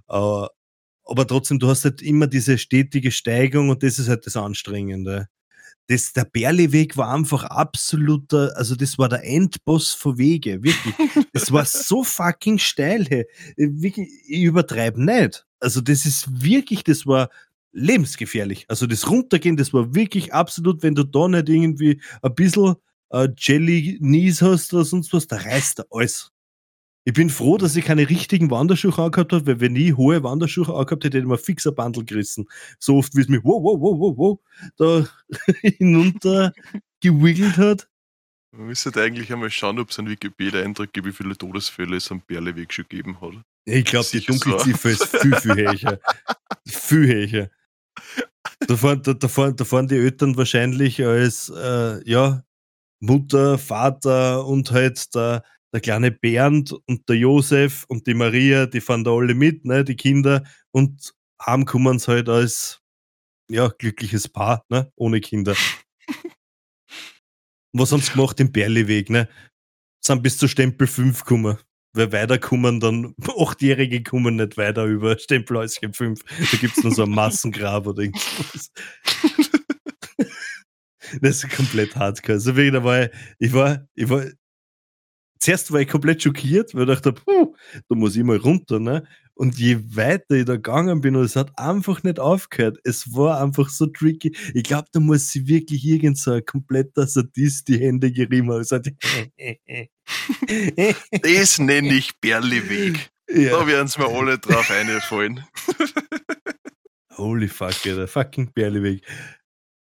[SPEAKER 2] Uh, aber trotzdem, du hast halt immer diese stetige Steigung und das ist halt das Anstrengende das, der Berleweg war einfach absoluter, also das war der Endboss von Wege, wirklich. Das war so fucking steil, hey. Wirklich, ich übertreibe nicht. Also das ist wirklich, das war lebensgefährlich. Also das Runtergehen, das war wirklich absolut, wenn du da nicht irgendwie ein bisschen äh, Jelly Knees hast oder sonst was, da reißt er alles. Ich bin froh, dass ich keine richtigen Wanderschuhe angehabt habe, weil wenn ich hohe Wanderschuhe angehabt hätte, hätte ich mir fixer Bundle gerissen. So oft, wie es mir wow, wow, wow, wow, wow, da [LAUGHS] hinunter gewiggelt hat.
[SPEAKER 1] Man müsste eigentlich einmal schauen, ob es einen Wikipedia-Eintrag gibt, wie viele Todesfälle es am Berleweg schon gegeben hat.
[SPEAKER 2] Ich glaube, die Dunkelziffer ist viel, viel höher. viel höher. Da fahren, da, da, fahren, da fahren die Eltern wahrscheinlich als äh, ja, Mutter, Vater und halt der der kleine Bernd und der Josef und die Maria, die fahren da alle mit, ne, die Kinder, und haben kommen sie halt als ja, glückliches Paar, ne, ohne Kinder. [LAUGHS] Was haben sie gemacht im Berliweg, ne? Sind bis zu Stempel 5 gekommen. Weil weiter kommen dann, [LAUGHS] Achtjährige kommen nicht weiter über Stempelhäuschen 5. Da gibt es nur so ein Massengrab oder irgendwas. [LAUGHS] das ist komplett hardcore. Also, da war ich, ich war, ich war, zuerst war ich komplett schockiert, weil ich dachte, puh, da muss ich mal runter, ne? Und je weiter ich da gegangen bin, und es hat einfach nicht aufgehört. Es war einfach so tricky. Ich glaube, da muss sie wirklich irgend so ein kompletter Sadist die Hände gerieben haben. [LAUGHS]
[SPEAKER 1] das nenne ich Berliweg. Ja. Da werden es mir alle drauf einfallen. [LAUGHS]
[SPEAKER 2] Holy fuck, der fucking Berliweg.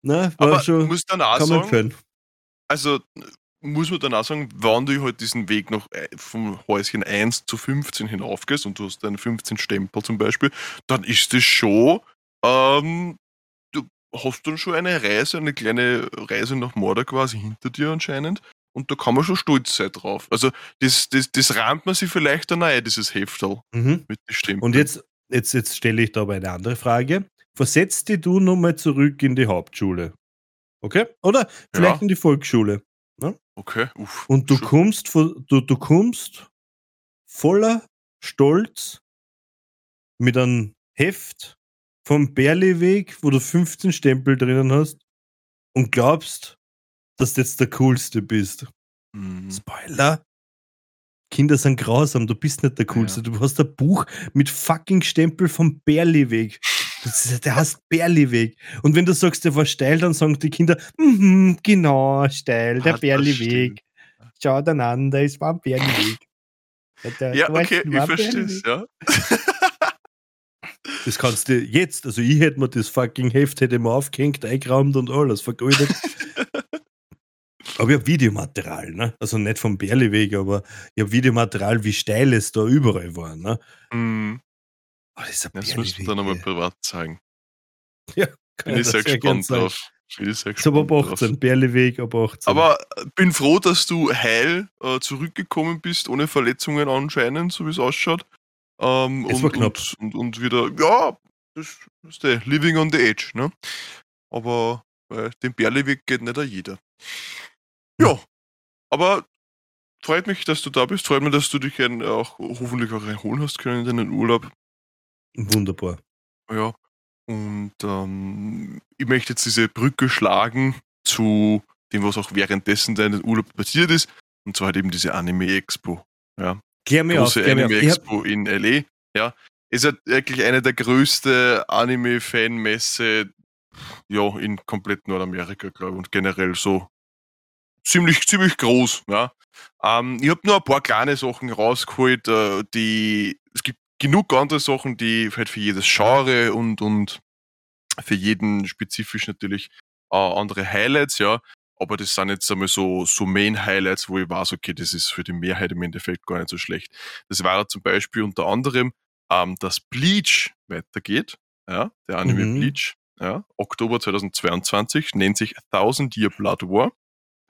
[SPEAKER 1] Na, war Aber schon, muss dann auch sagen, also muss man dann auch sagen, wenn du halt diesen Weg noch äh, vom Häuschen 1 zu 15 hinaufgehst und du hast deine 15 Stempel zum Beispiel, dann ist das schon, ähm, du hast dann schon eine Reise, eine kleine Reise nach Mordor quasi hinter dir anscheinend. Und da kann man schon stolz sein drauf. Also das, das, das rahmt man sich vielleicht dann ein, dieses Heftel
[SPEAKER 2] mhm. mit den Stempeln. Und jetzt, jetzt, jetzt stelle ich da aber eine andere Frage. Versetz dich du nochmal zurück in die Hauptschule. Okay? Oder vielleicht ja. in die Volksschule. Ne?
[SPEAKER 1] Okay. Uff,
[SPEAKER 2] und du kommst, du, du kommst voller Stolz mit einem Heft vom Berliweg, wo du 15 Stempel drinnen hast und glaubst, dass du jetzt der Coolste bist. Mhm. Spoiler! Kinder sind grausam, du bist nicht der Coolste. Ja. Du hast ein Buch mit fucking Stempel vom Berliweg. Der heißt Berliweg. Und wenn du sagst, der war steil, dann sagen die Kinder, mm, genau, steil, der Berliweg. Schaut einander, es war ein Berliweg.
[SPEAKER 1] Der, ja, okay, ich verstehe es, ja.
[SPEAKER 2] Das kannst du jetzt, also ich hätte mir das fucking Heft hätte mir aufgehängt, eingeraumt und alles, vergoldet. [LAUGHS] aber ich habe Videomaterial, ne? Also nicht vom Berliweg, aber ich habe Videomaterial, wie steil es da überall war, ne? Mm.
[SPEAKER 1] Oh, das, das müssen wir dann nochmal privat zeigen. [LAUGHS]
[SPEAKER 2] Ja,
[SPEAKER 1] bin ich sehr gespannt drauf.
[SPEAKER 2] Bin ich sehr gespannt ab 18, Berleweg ab 18.
[SPEAKER 1] Aber äh, bin froh, dass du heil äh, zurückgekommen bist, ohne Verletzungen anscheinend, so wie es ausschaut. Ähm,
[SPEAKER 2] es und, war knapp.
[SPEAKER 1] Und, und, und, wieder, ja, das ist der Living on the Edge, ne? Aber äh, den Berleweg geht nicht jeder. Ja, aber freut mich, dass du da bist. Freut mich, dass du dich auch hoffentlich auch erholen hast können in deinen Urlaub.
[SPEAKER 2] Wunderbar.
[SPEAKER 1] Ja. Und ähm, ich möchte jetzt diese Brücke schlagen zu dem, was auch währenddessen dein Urlaub passiert ist. Und zwar halt eben diese Anime Expo. Ja.
[SPEAKER 2] Klär mir Große
[SPEAKER 1] auf, Anime Expo hab... in LA. Ja. Ist halt wirklich eine der größten Anime-Fan-Messe ja, in komplett Nordamerika, glaube ich, und generell so ziemlich, ziemlich groß. Ja. Ähm, ich habe nur ein paar kleine Sachen rausgeholt, äh, die es gibt genug andere Sachen, die halt für jedes Genre und, und für jeden spezifisch natürlich äh, andere Highlights, ja. aber das sind jetzt einmal so, so Main-Highlights, wo ich weiß, okay, das ist für die Mehrheit im Endeffekt gar nicht so schlecht. Das war zum Beispiel unter anderem, ähm, dass Bleach weitergeht, ja, der Anime
[SPEAKER 2] Mhm.
[SPEAKER 1] Bleach, ja, Oktober 2022, nennt sich Thousand Year Blood War,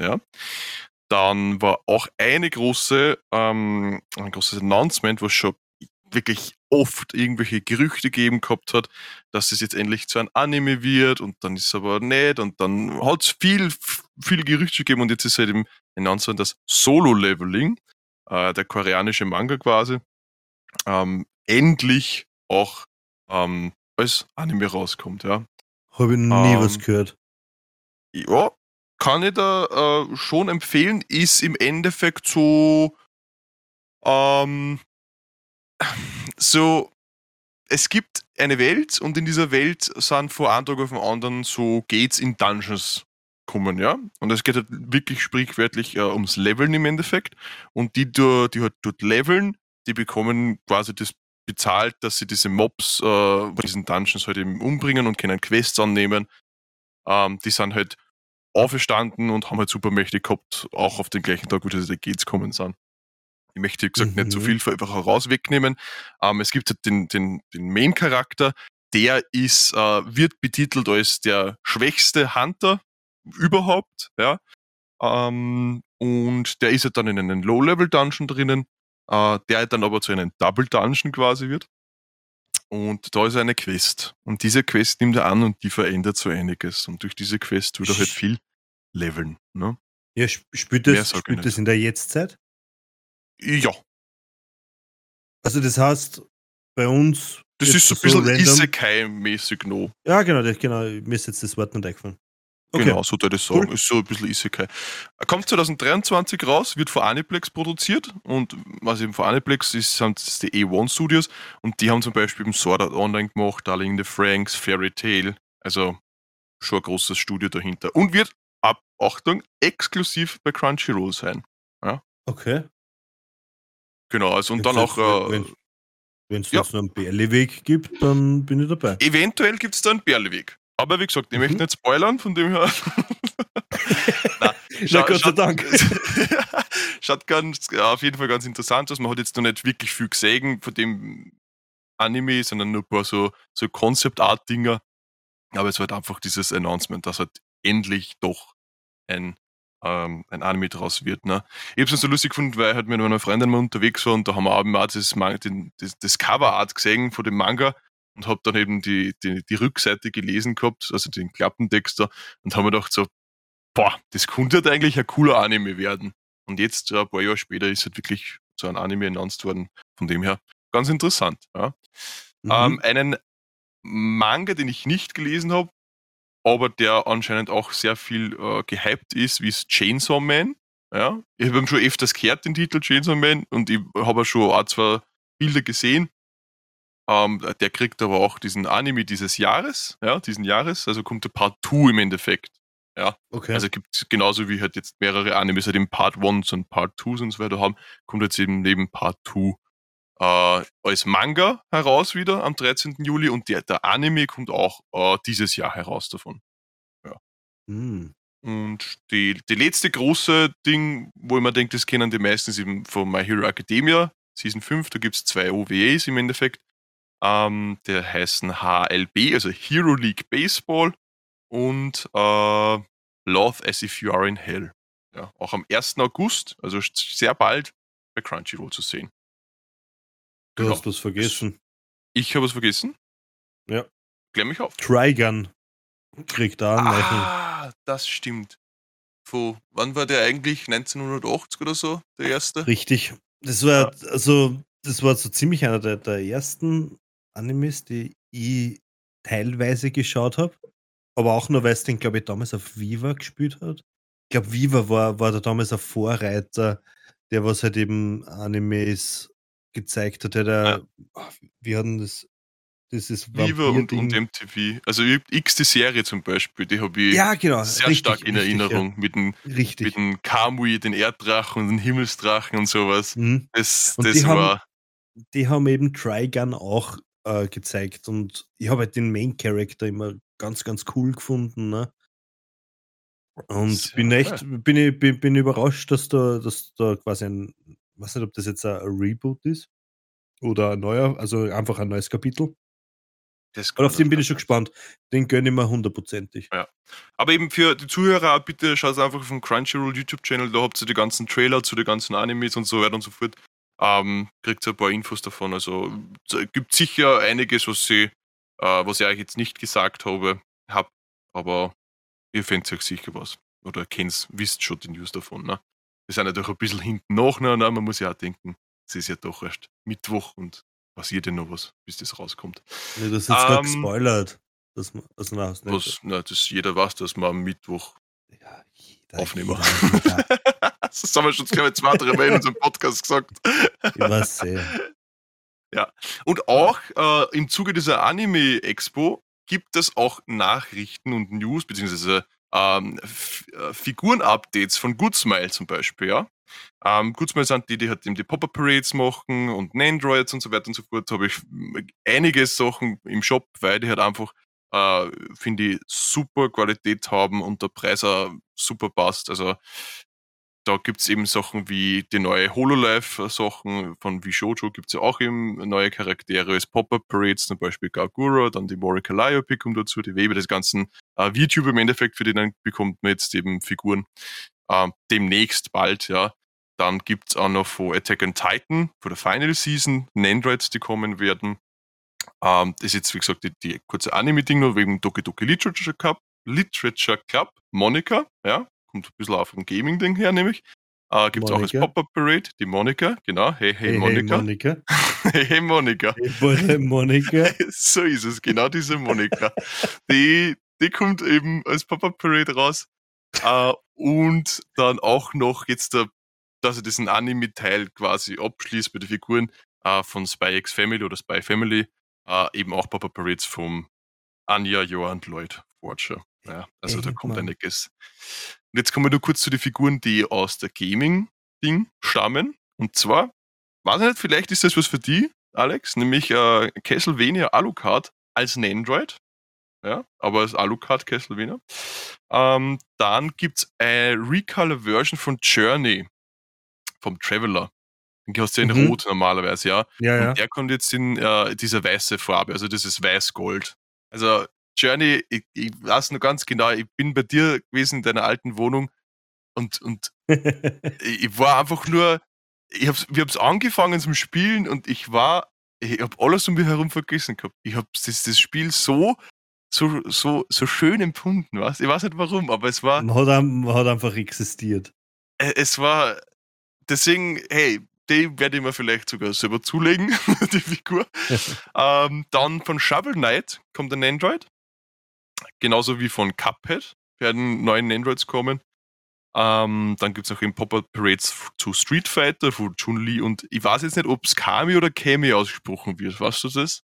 [SPEAKER 1] ja. Dann war auch eine große, ähm, ein großes Announcement, was schon wirklich oft irgendwelche Gerüchte gegeben gehabt hat, dass es jetzt endlich zu einem Anime wird und dann ist es aber nicht und dann hat es viel, viel Gerüchte gegeben und jetzt ist halt eben announced worden, dass Solo-Leveling, äh, der koreanische Manga quasi, ähm, endlich auch ähm, als Anime rauskommt, ja.
[SPEAKER 2] Habe ich nie
[SPEAKER 1] Ähm,
[SPEAKER 2] was gehört.
[SPEAKER 1] Ja, kann ich da äh, schon empfehlen, ist im Endeffekt so, ähm, so, es gibt eine Welt und in dieser Welt sind von einem Tag auf den anderen so Gates in Dungeons kommen, ja. Und es geht halt wirklich sprichwörtlich äh, ums Leveln im Endeffekt. Und die, die, halt dort leveln, die bekommen quasi das bezahlt, dass sie diese Mobs äh, diesen Dungeons halt eben umbringen und können Quests annehmen. Ähm, die sind halt auferstanden und haben halt Supermächte gehabt, auch auf den gleichen Tag, wo diese Gates kommen sind. Ich möchte, wie gesagt, nicht so
[SPEAKER 2] Mhm.
[SPEAKER 1] viel einfach heraus wegnehmen. Ähm, es gibt halt den, den, den Main-Charakter, der ist, äh, wird betitelt als der schwächste Hunter überhaupt, ja. Ähm, und der ist halt dann in einem Low-Level-Dungeon drinnen, äh, der dann aber zu einem Double-Dungeon quasi wird. Und da ist eine Quest. Und diese Quest nimmt er an und die verändert so einiges. Und durch diese Quest wird er halt viel leveln. Ne?
[SPEAKER 2] Ja, sp- spielt das, spielt das in der Jetztzeit?
[SPEAKER 1] Ja,
[SPEAKER 2] Also das heißt, bei uns.
[SPEAKER 1] das ist so ein bisschen
[SPEAKER 2] random-
[SPEAKER 1] Isekai-mäßig noch.
[SPEAKER 2] Ja, genau, genau. Mir ist jetzt das Wort nicht eingefallen. Okay.
[SPEAKER 1] Genau, so würde ich sagen.
[SPEAKER 2] Cool.
[SPEAKER 1] Ist so ein bisschen Isekai. Kommt 2023 raus, wird von Aniplex produziert und was eben von Aniplex ist, sind das die A1 Studios und die haben zum Beispiel eben Sword Art Online gemacht, Darling in the Franks, Fairy Tail, also schon ein großes Studio dahinter und wird ab, Achtung, exklusiv bei Crunchyroll sein.
[SPEAKER 2] Okay.
[SPEAKER 1] Genau, also und
[SPEAKER 2] Jetzt
[SPEAKER 1] dann auch, äh,
[SPEAKER 2] Wenn es
[SPEAKER 1] ja.
[SPEAKER 2] jetzt noch einen Bärleweg gibt, dann bin ich dabei.
[SPEAKER 1] eventuell gibt es da einen Bärleweg. Aber wie gesagt, ich
[SPEAKER 2] Mhm.
[SPEAKER 1] möchte nicht spoilern, von dem her. [LAUGHS]
[SPEAKER 2] Na Gott sei Dank. [LAUGHS]
[SPEAKER 1] Schaut ganz, ja, auf jeden Fall ganz interessant aus. Man hat jetzt noch nicht wirklich viel gesehen von dem Anime, sondern nur ein paar so, so Concept-Art-Dinger. Aber es war halt einfach dieses Announcement, dass halt endlich doch ein, ähm, ein Anime draus wird. Ne? Ich hab's dann so lustig gefunden, weil ich halt mit meiner Freundin mal unterwegs war und da haben wir eben auch das, den, das, das Cover-Art gesehen von dem Manga und hab dann eben die, die, die Rückseite gelesen gehabt, also den Klappentext da und haben mir gedacht so, boah, das könnte halt eigentlich ein cooler Anime werden. Und jetzt, äh, ein paar Jahre später, ist halt wirklich so ein Anime announced worden. Von dem her, ganz interessant. Ja.
[SPEAKER 2] Mhm.
[SPEAKER 1] Ähm, einen Manga, den ich nicht gelesen habe, aber der anscheinend auch sehr viel äh, gehypt ist, wie es Chainsaw Man. Ja. Ich habe ihn schon öfters gehört, den Titel Chainsaw Man, und ich habe schon ein, zwei Bilder gesehen. Ähm, der kriegt aber auch diesen Anime dieses Jahres, ja, diesen Jahres, also kommt der Part 2 im Endeffekt.
[SPEAKER 2] okay.
[SPEAKER 1] Also gibt genauso wie halt jetzt mehrere Animes halt im Part 1 und Part 2 und so weiter haben, kommt jetzt eben neben Part 2 äh, als Manga heraus wieder am 13. Juli und der, der Anime kommt auch äh, dieses Jahr heraus davon.
[SPEAKER 2] Hm.
[SPEAKER 1] Und die, die letzte große Ding, wo ich mir denke, das kennen die meisten, ist eben von My Hero Academia, Season 5, da gibt es zwei OVAs im Endeffekt. Ähm, der heißen HLB, also Hero League Baseball und äh, Love as if you are in hell. Ja, auch am 1. August, also sehr bald, bei Crunchyroll zu sehen.
[SPEAKER 2] Du
[SPEAKER 1] Genau.
[SPEAKER 2] hast was vergessen.
[SPEAKER 1] Ich habe es vergessen.
[SPEAKER 2] Ja.
[SPEAKER 1] Klär mich auf.
[SPEAKER 2] Trigun kriegt da einen.
[SPEAKER 1] Ah, das stimmt. Von, wann war der eigentlich? 1980 oder so, der erste?
[SPEAKER 2] Richtig. Das war also, das war so ziemlich einer der, der ersten Animes, die ich teilweise geschaut habe. Aber auch nur, weil es den, glaube ich, damals auf Viva gespielt hat. Ich glaube, Viva war, war da damals ein Vorreiter, der was halt eben Animes gezeigt hat. Der, der wie hatten das? Dieses
[SPEAKER 1] Viva und, und MTV. Also X die Serie zum Beispiel, die habe ich
[SPEAKER 2] Ja, genau.
[SPEAKER 1] sehr
[SPEAKER 2] richtig,
[SPEAKER 1] stark in
[SPEAKER 2] richtig,
[SPEAKER 1] Erinnerung. Mit dem,
[SPEAKER 2] Ja. Richtig.
[SPEAKER 1] mit dem Kamui, den Erddrachen und den Himmelsdrachen und sowas.
[SPEAKER 2] Mhm.
[SPEAKER 1] Das,
[SPEAKER 2] Und
[SPEAKER 1] das
[SPEAKER 2] die haben-
[SPEAKER 1] war.
[SPEAKER 2] die haben eben Trigun auch äh, gezeigt und ich habe halt den Main Character immer ganz, ganz cool gefunden. Ne? Und bin echt, bin, ich, bin, bin überrascht, dass da, dass da quasi ein, weiß nicht, ob das jetzt ein Reboot ist oder ein neuer, also einfach ein neues Kapitel.
[SPEAKER 1] Das
[SPEAKER 2] Aber auf den bin ich schon
[SPEAKER 1] ja.
[SPEAKER 2] gespannt. Den gönne ich mir hundertprozentig.
[SPEAKER 1] Aber eben für die Zuhörer, bitte schaut einfach auf den Crunchyroll YouTube-Channel, da habt ihr die ganzen Trailer zu den ganzen Animes und so weiter und so fort. Ähm, kriegt ihr ein paar Infos davon. Also es gibt sicher einiges, was ich, äh, was ich euch jetzt nicht gesagt habe, hab, aber ihr findet euch sicher was. Oder kennt, wisst schon die News davon. Ne? Wir sind natürlich ein bisschen hinten nach, ne? man muss ja auch denken, es ist ja doch erst Mittwoch und passiert ja noch was, bis das rauskommt.
[SPEAKER 2] Ja, das ist jetzt
[SPEAKER 1] Ähm,
[SPEAKER 2] gespoilert. Dass man, also nein, nicht-
[SPEAKER 1] Was, na, das jeder weiß, dass wir am Mittwoch
[SPEAKER 2] Ja, jeder,
[SPEAKER 1] aufnehmen.
[SPEAKER 2] Jeder, [LAUGHS] jeder.
[SPEAKER 1] das haben wir schon glaube ich, zwei, drei Mal in unserem Podcast gesagt.
[SPEAKER 2] Ich weiß sehr.
[SPEAKER 1] Und auch äh, im Zuge dieser Anime-Expo gibt es auch Nachrichten und News, beziehungsweise ähm, äh, Figuren-Updates von Good Smile zum Beispiel, ja. Ähm, Good Smile sind die, die halt eben die Pop-Up-Parades machen und Nandroids und so weiter und so fort. Habe ich einige Sachen im Shop, weil die halt einfach, äh, finde ich, super Qualität haben und der Preis auch super passt. Also da gibt es eben Sachen wie die neue Hololive-Sachen von Vishojo gibt es ja auch eben neue Charaktere, als Pop-Up-Parades, zum Beispiel Gargura, dann die Morika Liopic kommt dazu, die Webe des ganzen äh, VTuber im Endeffekt, für die dann bekommt man jetzt eben Figuren ähm, demnächst bald, ja. Dann gibt es auch noch von Attack on Titan, von der Final Season, Nandroids, die kommen werden. Ähm, das ist jetzt, wie gesagt, die, die kurze Anime-Ding noch wegen Doki Doki Literature Cup, Literature Club, Monika, ja, kommt ein bisschen auf vom Gaming-Ding her, nämlich. Äh, gibt es auch als
[SPEAKER 2] Monika.
[SPEAKER 1] Pop-Up-Parade, die Monika, genau. Hey, hey,
[SPEAKER 2] Hey,
[SPEAKER 1] Monika.
[SPEAKER 2] Monika. [LAUGHS]
[SPEAKER 1] Hey, hey, Monika.
[SPEAKER 2] Hey, Monika. [LAUGHS]
[SPEAKER 1] so ist es, genau diese Monika. die, die kommt eben als Pop-Up-Parade raus. Äh, und dann auch noch jetzt, der, dass er diesen Anime-Teil quasi abschließt bei den Figuren äh, von Spy X Family oder Spy Family. Äh, eben auch Pop-Up-Parades vom Anja, Johann und Lloyd Forger. Ja, also da
[SPEAKER 2] Ey,
[SPEAKER 1] kommt
[SPEAKER 2] Mann.
[SPEAKER 1] einiges. Und jetzt kommen wir nur kurz zu den Figuren, die aus der Gaming-Ding stammen. Und zwar, weiß ich nicht, vielleicht ist das was für die, Alex, nämlich äh, Castlevania Alucard als Nandroid. Ja, aber als Alucard Castlevania. Ähm, dann gibt es eine Recolor-Version von Journey vom Traveler. Den hast du ja in
[SPEAKER 2] Mhm.
[SPEAKER 1] Rot normalerweise, ja.
[SPEAKER 2] Ja, ja.
[SPEAKER 1] Und der kommt jetzt in äh, dieser weiße Farbe, also dieses Weiß-Gold. Also Journey, ich, ich weiß noch ganz genau, ich bin bei dir gewesen in deiner alten Wohnung und, und [LAUGHS] ich war einfach nur, ich hab's, wir haben es angefangen zum Spielen und ich war, ich habe alles um mich herum vergessen gehabt. Ich habe das, das Spiel so, so, so, so schön empfunden, was? Ich weiß nicht warum, aber es war,
[SPEAKER 2] man, hat, man hat einfach existiert.
[SPEAKER 1] es war, deswegen, hey, die werde ich mir vielleicht sogar selber zulegen, [LAUGHS] die Figur. [LAUGHS] ähm, dann von Shovel Knight kommt ein Android. Genauso wie von Cuphead werden neue Androids kommen. Ähm, dann gibt es auch eben Pop-Up Parades zu Street Fighter von Chun-Li und ich weiß jetzt nicht, ob es Kami oder Kami ausgesprochen wird. Weißt du das?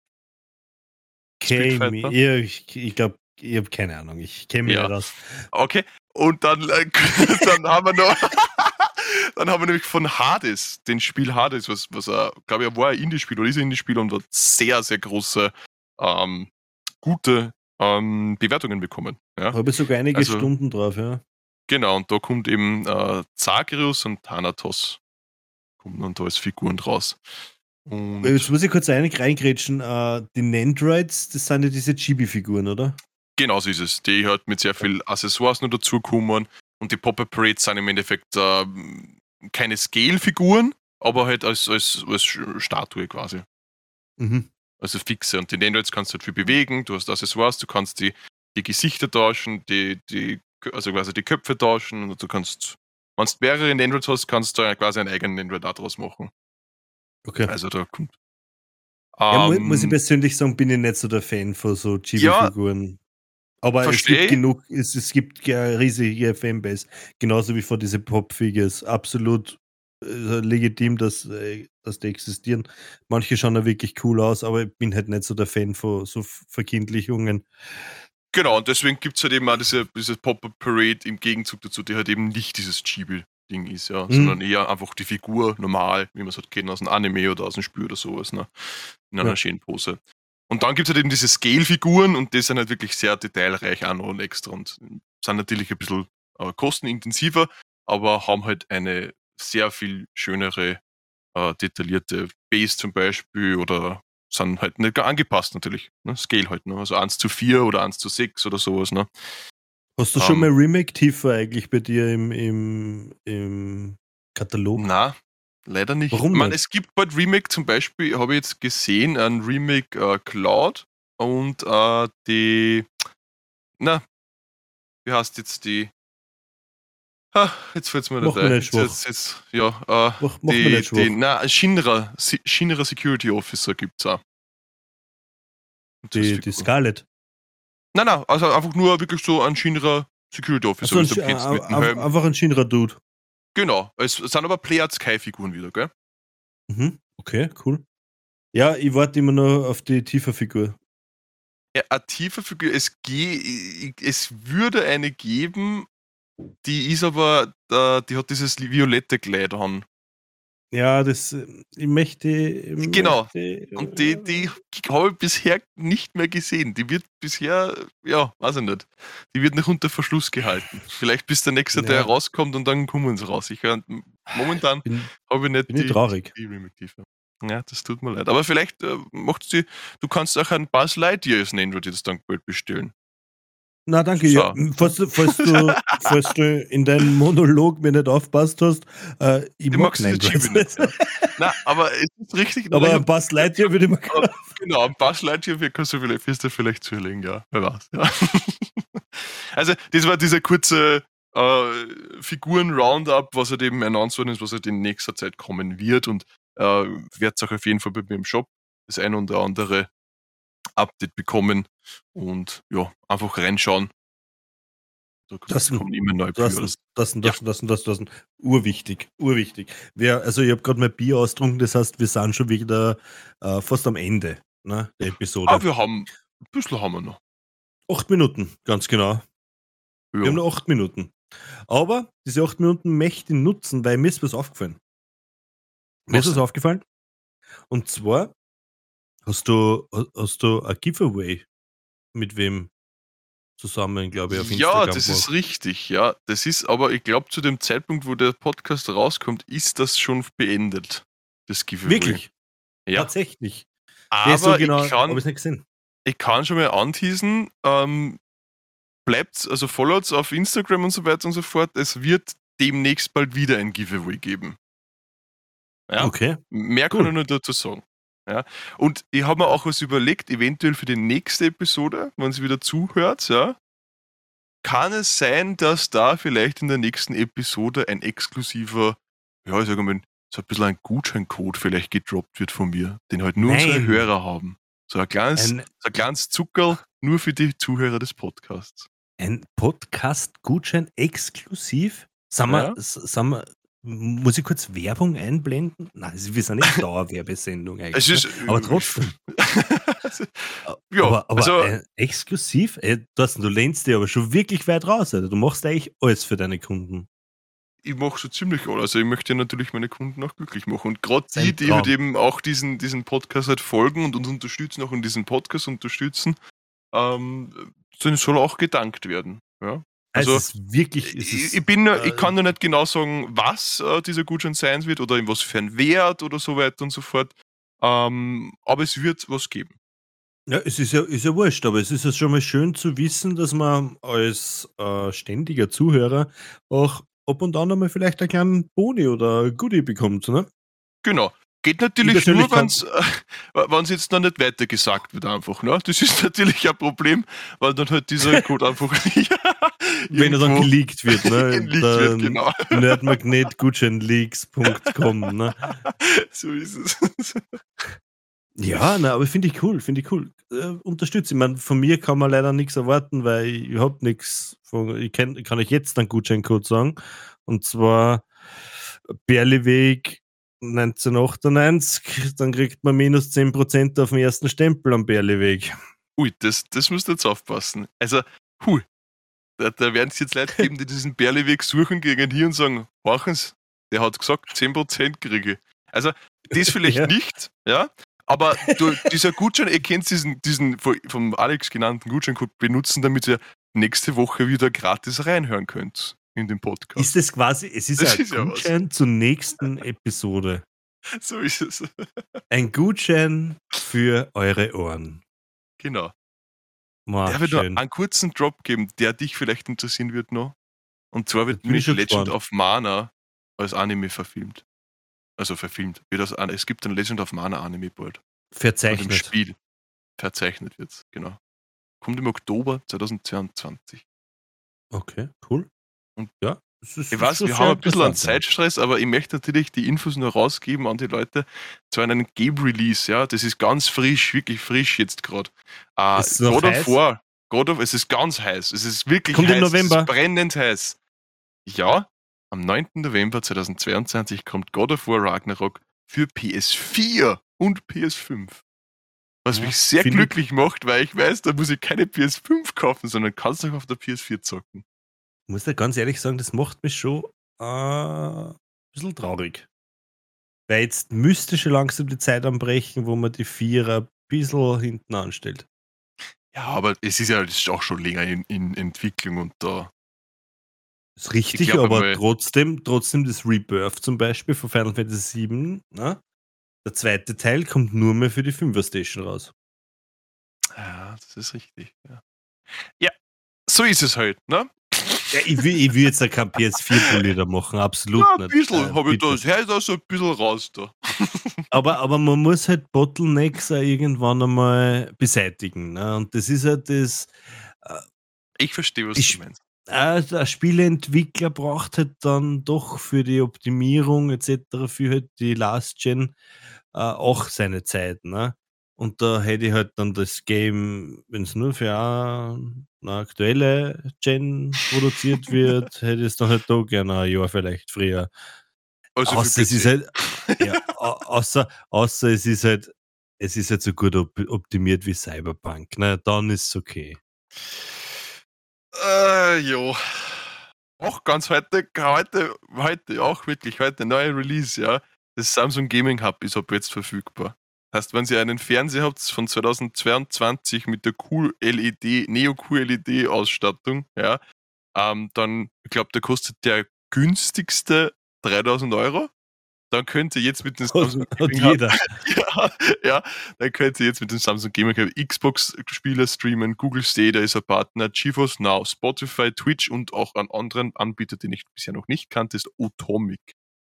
[SPEAKER 2] Kami. Ja, ich ich glaube, ich habe keine Ahnung. Ich kenne mich
[SPEAKER 1] Ja.
[SPEAKER 2] aus.
[SPEAKER 1] Okay. Und dann, äh, [LAUGHS] dann haben wir noch. [LAUGHS] dann haben wir nämlich von Hades, den Spiel Hades, was, was er, glaube ich, war ein Indie-Spiel oder ist ein Indie-Spiel und hat sehr, sehr große, ähm, gute ähm, Bewertungen bekommen. Ja?
[SPEAKER 2] Habe ich sogar einige
[SPEAKER 1] Also-
[SPEAKER 2] Stunden drauf, ja.
[SPEAKER 1] Genau, und da kommt eben äh, Zagreus und Thanatos. Kommen dann da als Figuren draus. Und
[SPEAKER 2] Jetzt muss ich kurz ein- reingrätschen. Äh, die Nandroids, das sind ja diese Chibi-Figuren, oder?
[SPEAKER 1] Genau so ist es. Die halt mit sehr viel Accessoires noch dazukommen. Und die Pop-Up Parades sind im Endeffekt ähm, keine Scale-Figuren, aber halt als, als, als Statue quasi.
[SPEAKER 2] Mhm.
[SPEAKER 1] Also fixe. Und die Nandroids kannst du halt viel bewegen, du hast Accessoires, du kannst die, die Gesichter tauschen, die, die, also quasi die Köpfe tauschen und du kannst, wenn du mehrere Nandroids hast, kannst du quasi einen eigenen Nandroid daraus machen.
[SPEAKER 2] Okay.
[SPEAKER 1] Also da kommt.
[SPEAKER 2] Ja, mu
[SPEAKER 1] Ähm,
[SPEAKER 2] muss ich persönlich sagen, bin ich nicht so der Fan von so Chibi-Figuren. Aber es
[SPEAKER 1] Versteh.
[SPEAKER 2] gibt genug, es, es gibt ja riesige Fanbase, genauso wie von diesen Pop-Figures. Absolut legitim, dass, äh, dass die existieren. Manche schauen ja wirklich cool aus, aber ich bin halt nicht so der Fan von so Verkindlichungen.
[SPEAKER 1] Genau, und deswegen gibt es halt eben auch diese, diese Pop-Up Parade im Gegenzug dazu, die halt eben nicht dieses Chibi-Ding ist, ja,
[SPEAKER 2] Mhm.
[SPEAKER 1] sondern eher einfach die Figur normal, wie man es halt kennt aus einem Anime oder aus einem Spiel oder sowas, ne? In einer
[SPEAKER 2] Ja.
[SPEAKER 1] schönen Pose. Und dann gibt es halt eben diese Scale-Figuren und die sind halt wirklich sehr detailreich auch noch und extra und sind natürlich ein bisschen äh, kostenintensiver, aber haben halt eine sehr viel schönere, äh, detaillierte Base zum Beispiel oder sind halt nicht angepasst natürlich. Ne? Scale halt, ne? Also 1 zu 4 oder 1 zu 6 oder sowas, ne?
[SPEAKER 2] Hast du schon um, mal Remake-Tiefer eigentlich bei dir im, im, im Katalog?
[SPEAKER 1] Na, leider nicht.
[SPEAKER 2] Warum
[SPEAKER 1] Man, es gibt bald Remake, zum Beispiel habe ich jetzt gesehen, ein Remake äh, Cloud und äh, die, na, wie heißt jetzt die? Ha, jetzt fällt es mir nicht ein.
[SPEAKER 2] nicht
[SPEAKER 1] Jetzt, jetzt, ja, äh,
[SPEAKER 2] Mach, mach mir
[SPEAKER 1] die,
[SPEAKER 2] nicht
[SPEAKER 1] die, na, Shinra, Shinra Security Officer gibt es auch. Und
[SPEAKER 2] Die, die. Scarlet.
[SPEAKER 1] Nein, nein, also einfach nur wirklich so ein Shinra Security Officer,
[SPEAKER 2] Also ein, ein,
[SPEAKER 1] Helm.
[SPEAKER 2] einfach ein Shinra-Dude.
[SPEAKER 1] Genau, es sind aber Player Sky-Figuren wieder, gell?
[SPEAKER 2] Mhm. Okay, cool. Ja, ich warte immer noch auf die Tiefer-Figur.
[SPEAKER 1] Ja, eine tiefe Figur, es, ge es würde eine geben, die ist aber, äh, die hat dieses violette Kleid an.
[SPEAKER 2] Ja, das, äh, ich möchte. Ich
[SPEAKER 1] Genau.
[SPEAKER 2] Möchte,
[SPEAKER 1] Und die, die habe ich bisher nicht mehr gesehen. Die wird bisher, ja, weiß ich nicht. Die wird noch unter Verschluss gehalten. Vielleicht bis der nächste, der
[SPEAKER 2] Ja.
[SPEAKER 1] rauskommt und dann kommen sie raus. Ich, kann- momentan habe ich nicht
[SPEAKER 2] bin ich traurig.
[SPEAKER 1] die. Ja, das tut mir leid. Aber vielleicht äh, macht sie, du kannst auch einen Buzz Lightyear als Name das dann bald bestellen.
[SPEAKER 2] Na, danke.
[SPEAKER 1] So.
[SPEAKER 2] Ja, falls, du, falls, du, [LAUGHS] falls du in deinem Monolog mir nicht aufpasst hast, äh, ich
[SPEAKER 1] Ich
[SPEAKER 2] mag Nine
[SPEAKER 1] nicht, ja. Nein, aber es ist richtig.
[SPEAKER 2] Aber ein Buzz Lightyear würde ich mal
[SPEAKER 1] Aber- Genau, ein paar Schleitchen kannst du vielleicht, wirst du vielleicht zulegen, ja. Wer weiß, ja. [LAUGHS] also, das war dieser kurze äh, Figuren-Roundup, was halt eben announced worden ist, was halt in nächster Zeit kommen wird und äh, wird auch auf jeden Fall bei mir im Shop das ein oder andere Update bekommen und ja, einfach reinschauen. Da
[SPEAKER 2] Das-
[SPEAKER 1] kommen immer neue
[SPEAKER 2] Das,
[SPEAKER 1] Pre-Orders.
[SPEAKER 2] das, das, das, das, das, das, urwichtig, urwichtig. Wir, also ich habe gerade mein Bier austrunken, das heißt, wir sind schon wieder äh, fast am Ende ne, der Episode.
[SPEAKER 1] Aber wir haben, ein bisschen haben wir noch.
[SPEAKER 2] acht Minuten, ganz genau. Wir haben
[SPEAKER 1] Ja.
[SPEAKER 2] noch acht Minuten. Aber diese acht Minuten möchte ich nutzen, weil mir ist was aufgefallen. Mir ist
[SPEAKER 1] Was
[SPEAKER 2] aufgefallen. Und zwar hast du, hast du ein Giveaway mit wem zusammen, glaube ich, auf Instagram.
[SPEAKER 1] Ja, das ist richtig, ja. Das ist aber, ich glaube, zu dem Zeitpunkt, wo der Podcast rauskommt, ist das schon beendet. Das Giveaway.
[SPEAKER 2] Wirklich?
[SPEAKER 1] Ja.
[SPEAKER 2] Tatsächlich.
[SPEAKER 1] Aber
[SPEAKER 2] so genau
[SPEAKER 1] ich, kann,
[SPEAKER 2] ich nicht gesehen.
[SPEAKER 1] ich kann schon mal anteasen, ähm, bleibt, also followt auf Instagram und so weiter und so fort. Es wird demnächst bald wieder ein Giveaway geben. Ja,
[SPEAKER 2] Okay.
[SPEAKER 1] mehr kann
[SPEAKER 2] cool.
[SPEAKER 1] ich nur dazu sagen. Ja. Und ich habe mir auch was überlegt, eventuell für die nächste Episode, wenn sie wieder zuhört, ja, kann es sein, dass da vielleicht in der nächsten Episode ein exklusiver, ja, ich sage mal, so ein bisschen ein Gutscheincode vielleicht gedroppt wird von mir, den halt nur unsere
[SPEAKER 2] Nein.
[SPEAKER 1] Hörer haben. So ein kleines,
[SPEAKER 2] Ein,
[SPEAKER 1] so ein kleines Zuckerl nur für die Zuhörer des Podcasts.
[SPEAKER 2] ein Podcast-Gutschein exklusiv? Sind wir,
[SPEAKER 1] Ja.
[SPEAKER 2] s- sind wir, muss ich kurz Werbung einblenden? Nein, wir sind nicht [LAUGHS] Dauerwerbesendung eigentlich.
[SPEAKER 1] Ist,
[SPEAKER 2] ne? aber trotzdem. [LAUGHS]
[SPEAKER 1] ja,
[SPEAKER 2] aber aber
[SPEAKER 1] also,
[SPEAKER 2] äh, exklusiv? Ey, Thorsten, du lehnst dir aber schon wirklich weit raus. Alter. Du machst eigentlich alles für deine Kunden.
[SPEAKER 1] ich mache so ziemlich alles. Also ich möchte natürlich meine Kunden auch glücklich machen. Und gerade die, die halt eben auch diesen, diesen Podcast halt folgen und uns unterstützen, auch in diesen Podcast unterstützen, ähm, soll auch gedankt werden. Ja? Also,
[SPEAKER 2] es ist wirklich. Es
[SPEAKER 1] ich,
[SPEAKER 2] ist,
[SPEAKER 1] ich, bin,
[SPEAKER 2] äh,
[SPEAKER 1] ich kann noch nicht genau sagen, was äh, dieser Gutschein sein wird oder in was für ein Wert oder so weiter und so fort. Ähm, aber es wird was geben.
[SPEAKER 2] Ja, es ist ja, ist ja wurscht, aber es ist ja schon mal schön zu wissen, dass man als äh, ständiger Zuhörer auch ab und an einmal vielleicht einen kleinen Boni oder Goodie bekommt. Ne?
[SPEAKER 1] Genau. Geht natürlich nur, wenn es [LAUGHS] jetzt noch nicht weiter gesagt wird, einfach. Ne? Das ist [LAUGHS] natürlich ein Problem, weil dann halt dieser Code einfach. [LAUGHS] ja,
[SPEAKER 2] Wenn er dann geleakt wird. Ne? [LAUGHS]
[SPEAKER 1] geleakt wird, genau. [LAUGHS]
[SPEAKER 2] Nerdmagnetgutscheinleaks.com. Ne? [LAUGHS]
[SPEAKER 1] so ist es.
[SPEAKER 2] Ja, na, aber finde ich cool, finde ich cool. Äh, unterstütze. Ich meine, von mir kann man leider nichts erwarten, weil ich habe nichts. von- Ich kenn, kann euch jetzt einen Gutscheincode sagen. Und zwar Berliweg 1998. Dann kriegt man minus 10% auf den ersten Stempel am Berliweg.
[SPEAKER 1] Ui, das, das müsst ihr jetzt aufpassen. Also, hui. Da, da werden es jetzt Leute geben, die diesen Berleweg suchen, gegen hier und sagen: Horchens, der hat gesagt, 10% kriege. ich." Also, das [LAUGHS] vielleicht
[SPEAKER 2] Ja.
[SPEAKER 1] nicht, ja. Aber du, dieser Gutschein, ihr könnt diesen, diesen vom Alex genannten Gutscheincode benutzen, damit ihr nächste Woche wieder gratis reinhören könnt in dem Podcast.
[SPEAKER 2] Ist es quasi, es ist
[SPEAKER 1] Das
[SPEAKER 2] ein
[SPEAKER 1] ist ja.
[SPEAKER 2] Gutschein zur nächsten Episode. [LAUGHS]
[SPEAKER 1] So ist es.
[SPEAKER 2] Ein Gutschein für eure Ohren.
[SPEAKER 1] Genau.
[SPEAKER 2] Wow,
[SPEAKER 1] Der wird einen kurzen Drop geben, der dich vielleicht interessieren wird noch. Und zwar wird nämlich Legend
[SPEAKER 2] gespannt.
[SPEAKER 1] of Mana als Anime verfilmt. Also verfilmt. Es gibt ein Legend of Mana Anime bald.
[SPEAKER 2] Verzeichnet.
[SPEAKER 1] Spiel. Verzeichnet wird's, genau. Kommt im Oktober 2022.
[SPEAKER 2] Okay, cool.
[SPEAKER 1] Und
[SPEAKER 2] ja,
[SPEAKER 1] Ich weiß, wir haben ein bisschen einen. Zeitstress, aber ich möchte natürlich die Infos nur rausgeben an die Leute zu einem Game-Release, ja. Das ist ganz frisch, wirklich frisch jetzt gerade. Äh,
[SPEAKER 2] es
[SPEAKER 1] God of
[SPEAKER 2] heiß?
[SPEAKER 1] War, God of, es ist ganz heiß. Es ist wirklich
[SPEAKER 2] Kommt im
[SPEAKER 1] heiß.
[SPEAKER 2] November?
[SPEAKER 1] Es ist brennend heiß. Ja, am 9. November 2022 kommt God of War Ragnarok für PS4 und PS5. Was
[SPEAKER 2] Ja,
[SPEAKER 1] mich sehr
[SPEAKER 2] find ich-
[SPEAKER 1] glücklich macht, weil ich weiß, da muss ich keine PS5 kaufen, sondern kannst auch auf der PS4 zocken.
[SPEAKER 2] Ich muss da ganz ehrlich sagen, das macht mich schon äh, ein bisschen traurig. Weil jetzt müsste schon langsam die Zeit anbrechen, wo man die Vierer ein bisschen hinten anstellt.
[SPEAKER 1] Ja, aber es ist ja ist auch schon länger in, in Entwicklung und da.
[SPEAKER 2] Das ist richtig,
[SPEAKER 1] glaub
[SPEAKER 2] aber
[SPEAKER 1] einmal-
[SPEAKER 2] trotzdem, trotzdem das Rebirth zum Beispiel von Final Fantasy VII, ne? der zweite Teil kommt nur mehr für die 5er Station raus.
[SPEAKER 1] Ja, das ist richtig. Ja, ja so ist es halt, ne?
[SPEAKER 2] Ja, ich will, ich will jetzt kein PS4-Bully da machen, absolut
[SPEAKER 1] Ja, ein
[SPEAKER 2] nicht.
[SPEAKER 1] bisschen
[SPEAKER 2] Äh,
[SPEAKER 1] habe ich das. Ja, ist auch so ein bisschen raus da. [LAUGHS]
[SPEAKER 2] Aber, aber man muss halt Bottlenecks auch irgendwann einmal beseitigen. Ne? Und das ist halt das,
[SPEAKER 1] Ich verstehe, was
[SPEAKER 2] Ich-
[SPEAKER 1] du meinst.
[SPEAKER 2] äh, der Spieleentwickler braucht halt dann doch für die Optimierung etc., für halt die Last Gen äh, auch seine Zeit. Ne? Und da hätte ich halt dann das Game, wenn es nur für eine, aktuelle Gen produziert wird, [LAUGHS] hätte ich es dann halt da gerne ein Jahr vielleicht früher.
[SPEAKER 1] Also
[SPEAKER 2] außer es ist halt, ja, au- außer, außer es ist halt, es ist halt so gut op optimiert wie Cyberpunk. Ne? Dann ist es okay.
[SPEAKER 1] Äh, jo. Auch ganz heute, heute, heute, auch wirklich heute, neue Release, ja. Das Samsung Gaming Hub ist ab jetzt verfügbar. Heißt, wenn ihr einen Fernseher habt von 2022 mit der QLED, Neo QLED Ausstattung, ja, ähm, dann, ich glaube, der kostet der günstigste 3000 Euro. Dann könnt ihr jetzt mit dem [LAUGHS] Samsung
[SPEAKER 2] Hat, hat
[SPEAKER 1] Gaming Hub
[SPEAKER 2] jeder. [LAUGHS]
[SPEAKER 1] ja, ja, dann könnt ihr jetzt mit dem Samsung Gaming Hub Xbox-Spiele streamen, Google Stadia ist ein Partner, GeForce Now, Spotify, Twitch und auch an anderen Anbieter, den ich bisher noch nicht kannte, ist Atomic.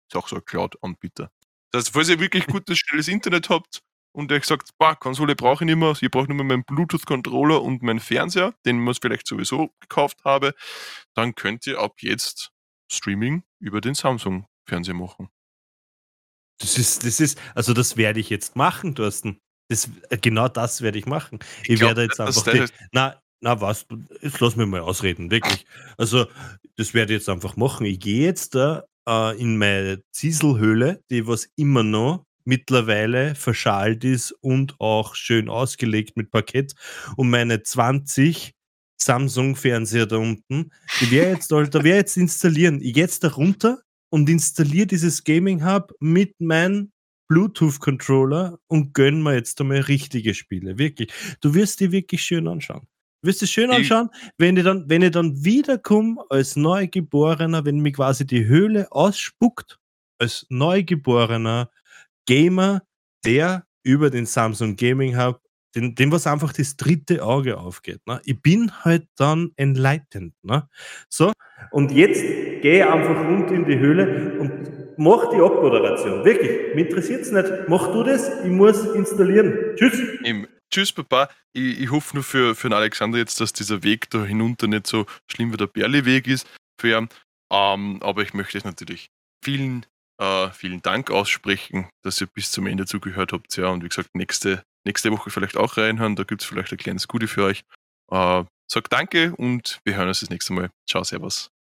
[SPEAKER 1] Ist auch so ein Cloud-Anbieter. Das heißt, falls ihr wirklich gutes, schnelles Internet habt und euch sagt, bah, Konsole brauche ich nicht mehr, ich brauche nur mehr meinen Bluetooth-Controller und meinen Fernseher, den ich vielleicht sowieso gekauft habe, dann könnt ihr ab jetzt Streaming über den Samsung-Fernseher machen.
[SPEAKER 2] Das ist, das ist, also das werde ich jetzt machen, Thorsten. Das, äh, genau das werde ich machen. Ich,
[SPEAKER 1] glaub
[SPEAKER 2] werde jetzt einfach.
[SPEAKER 1] der-
[SPEAKER 2] Die, na, na was, jetzt lass mich mal ausreden, wirklich. Also, das werde ich jetzt einfach machen. Ich gehe jetzt da äh, in meine Zieselhöhle, die was immer noch mittlerweile verschalt ist und auch schön ausgelegt mit Parkett und meine 20 Samsung-Fernseher da unten, die werde jetzt, da ich jetzt installieren. Jetzt da runter und installiere dieses Gaming Hub mit meinem Bluetooth-Controller und gönn mir jetzt einmal richtige Spiele. Wirklich. Du wirst die wirklich schön anschauen. Du wirst es schön anschauen, wenn ich dann, wenn ich dann wiederkomme als Neugeborener, wenn mir quasi die Höhle ausspuckt, als Neugeborener Gamer, der über den Samsung Gaming Hub, den, dem was einfach das dritte Auge aufgeht. Ne? Ich bin halt dann enlightened. Ne? So, und jetzt gehe ich einfach runter in die Höhle und mach die Abmoderation. Wirklich, mich interessiert es nicht. Mach du das, ich muss installieren. Tschüss.
[SPEAKER 1] Eben. Tschüss, Papa. Ich, ich hoffe nur für, für den Alexander jetzt, dass dieser Weg da hinunter nicht so schlimm wie der Berli-Weg ist für. Ähm, aber ich möchte euch natürlich vielen, äh, vielen Dank aussprechen, dass ihr bis zum Ende zugehört habt. Ja, und wie gesagt, nächste, nächste Woche vielleicht auch reinhören. Da gibt es vielleicht ein kleines Gute für euch. Äh, sagt danke und wir hören uns das nächste Mal. Ciao, Servus.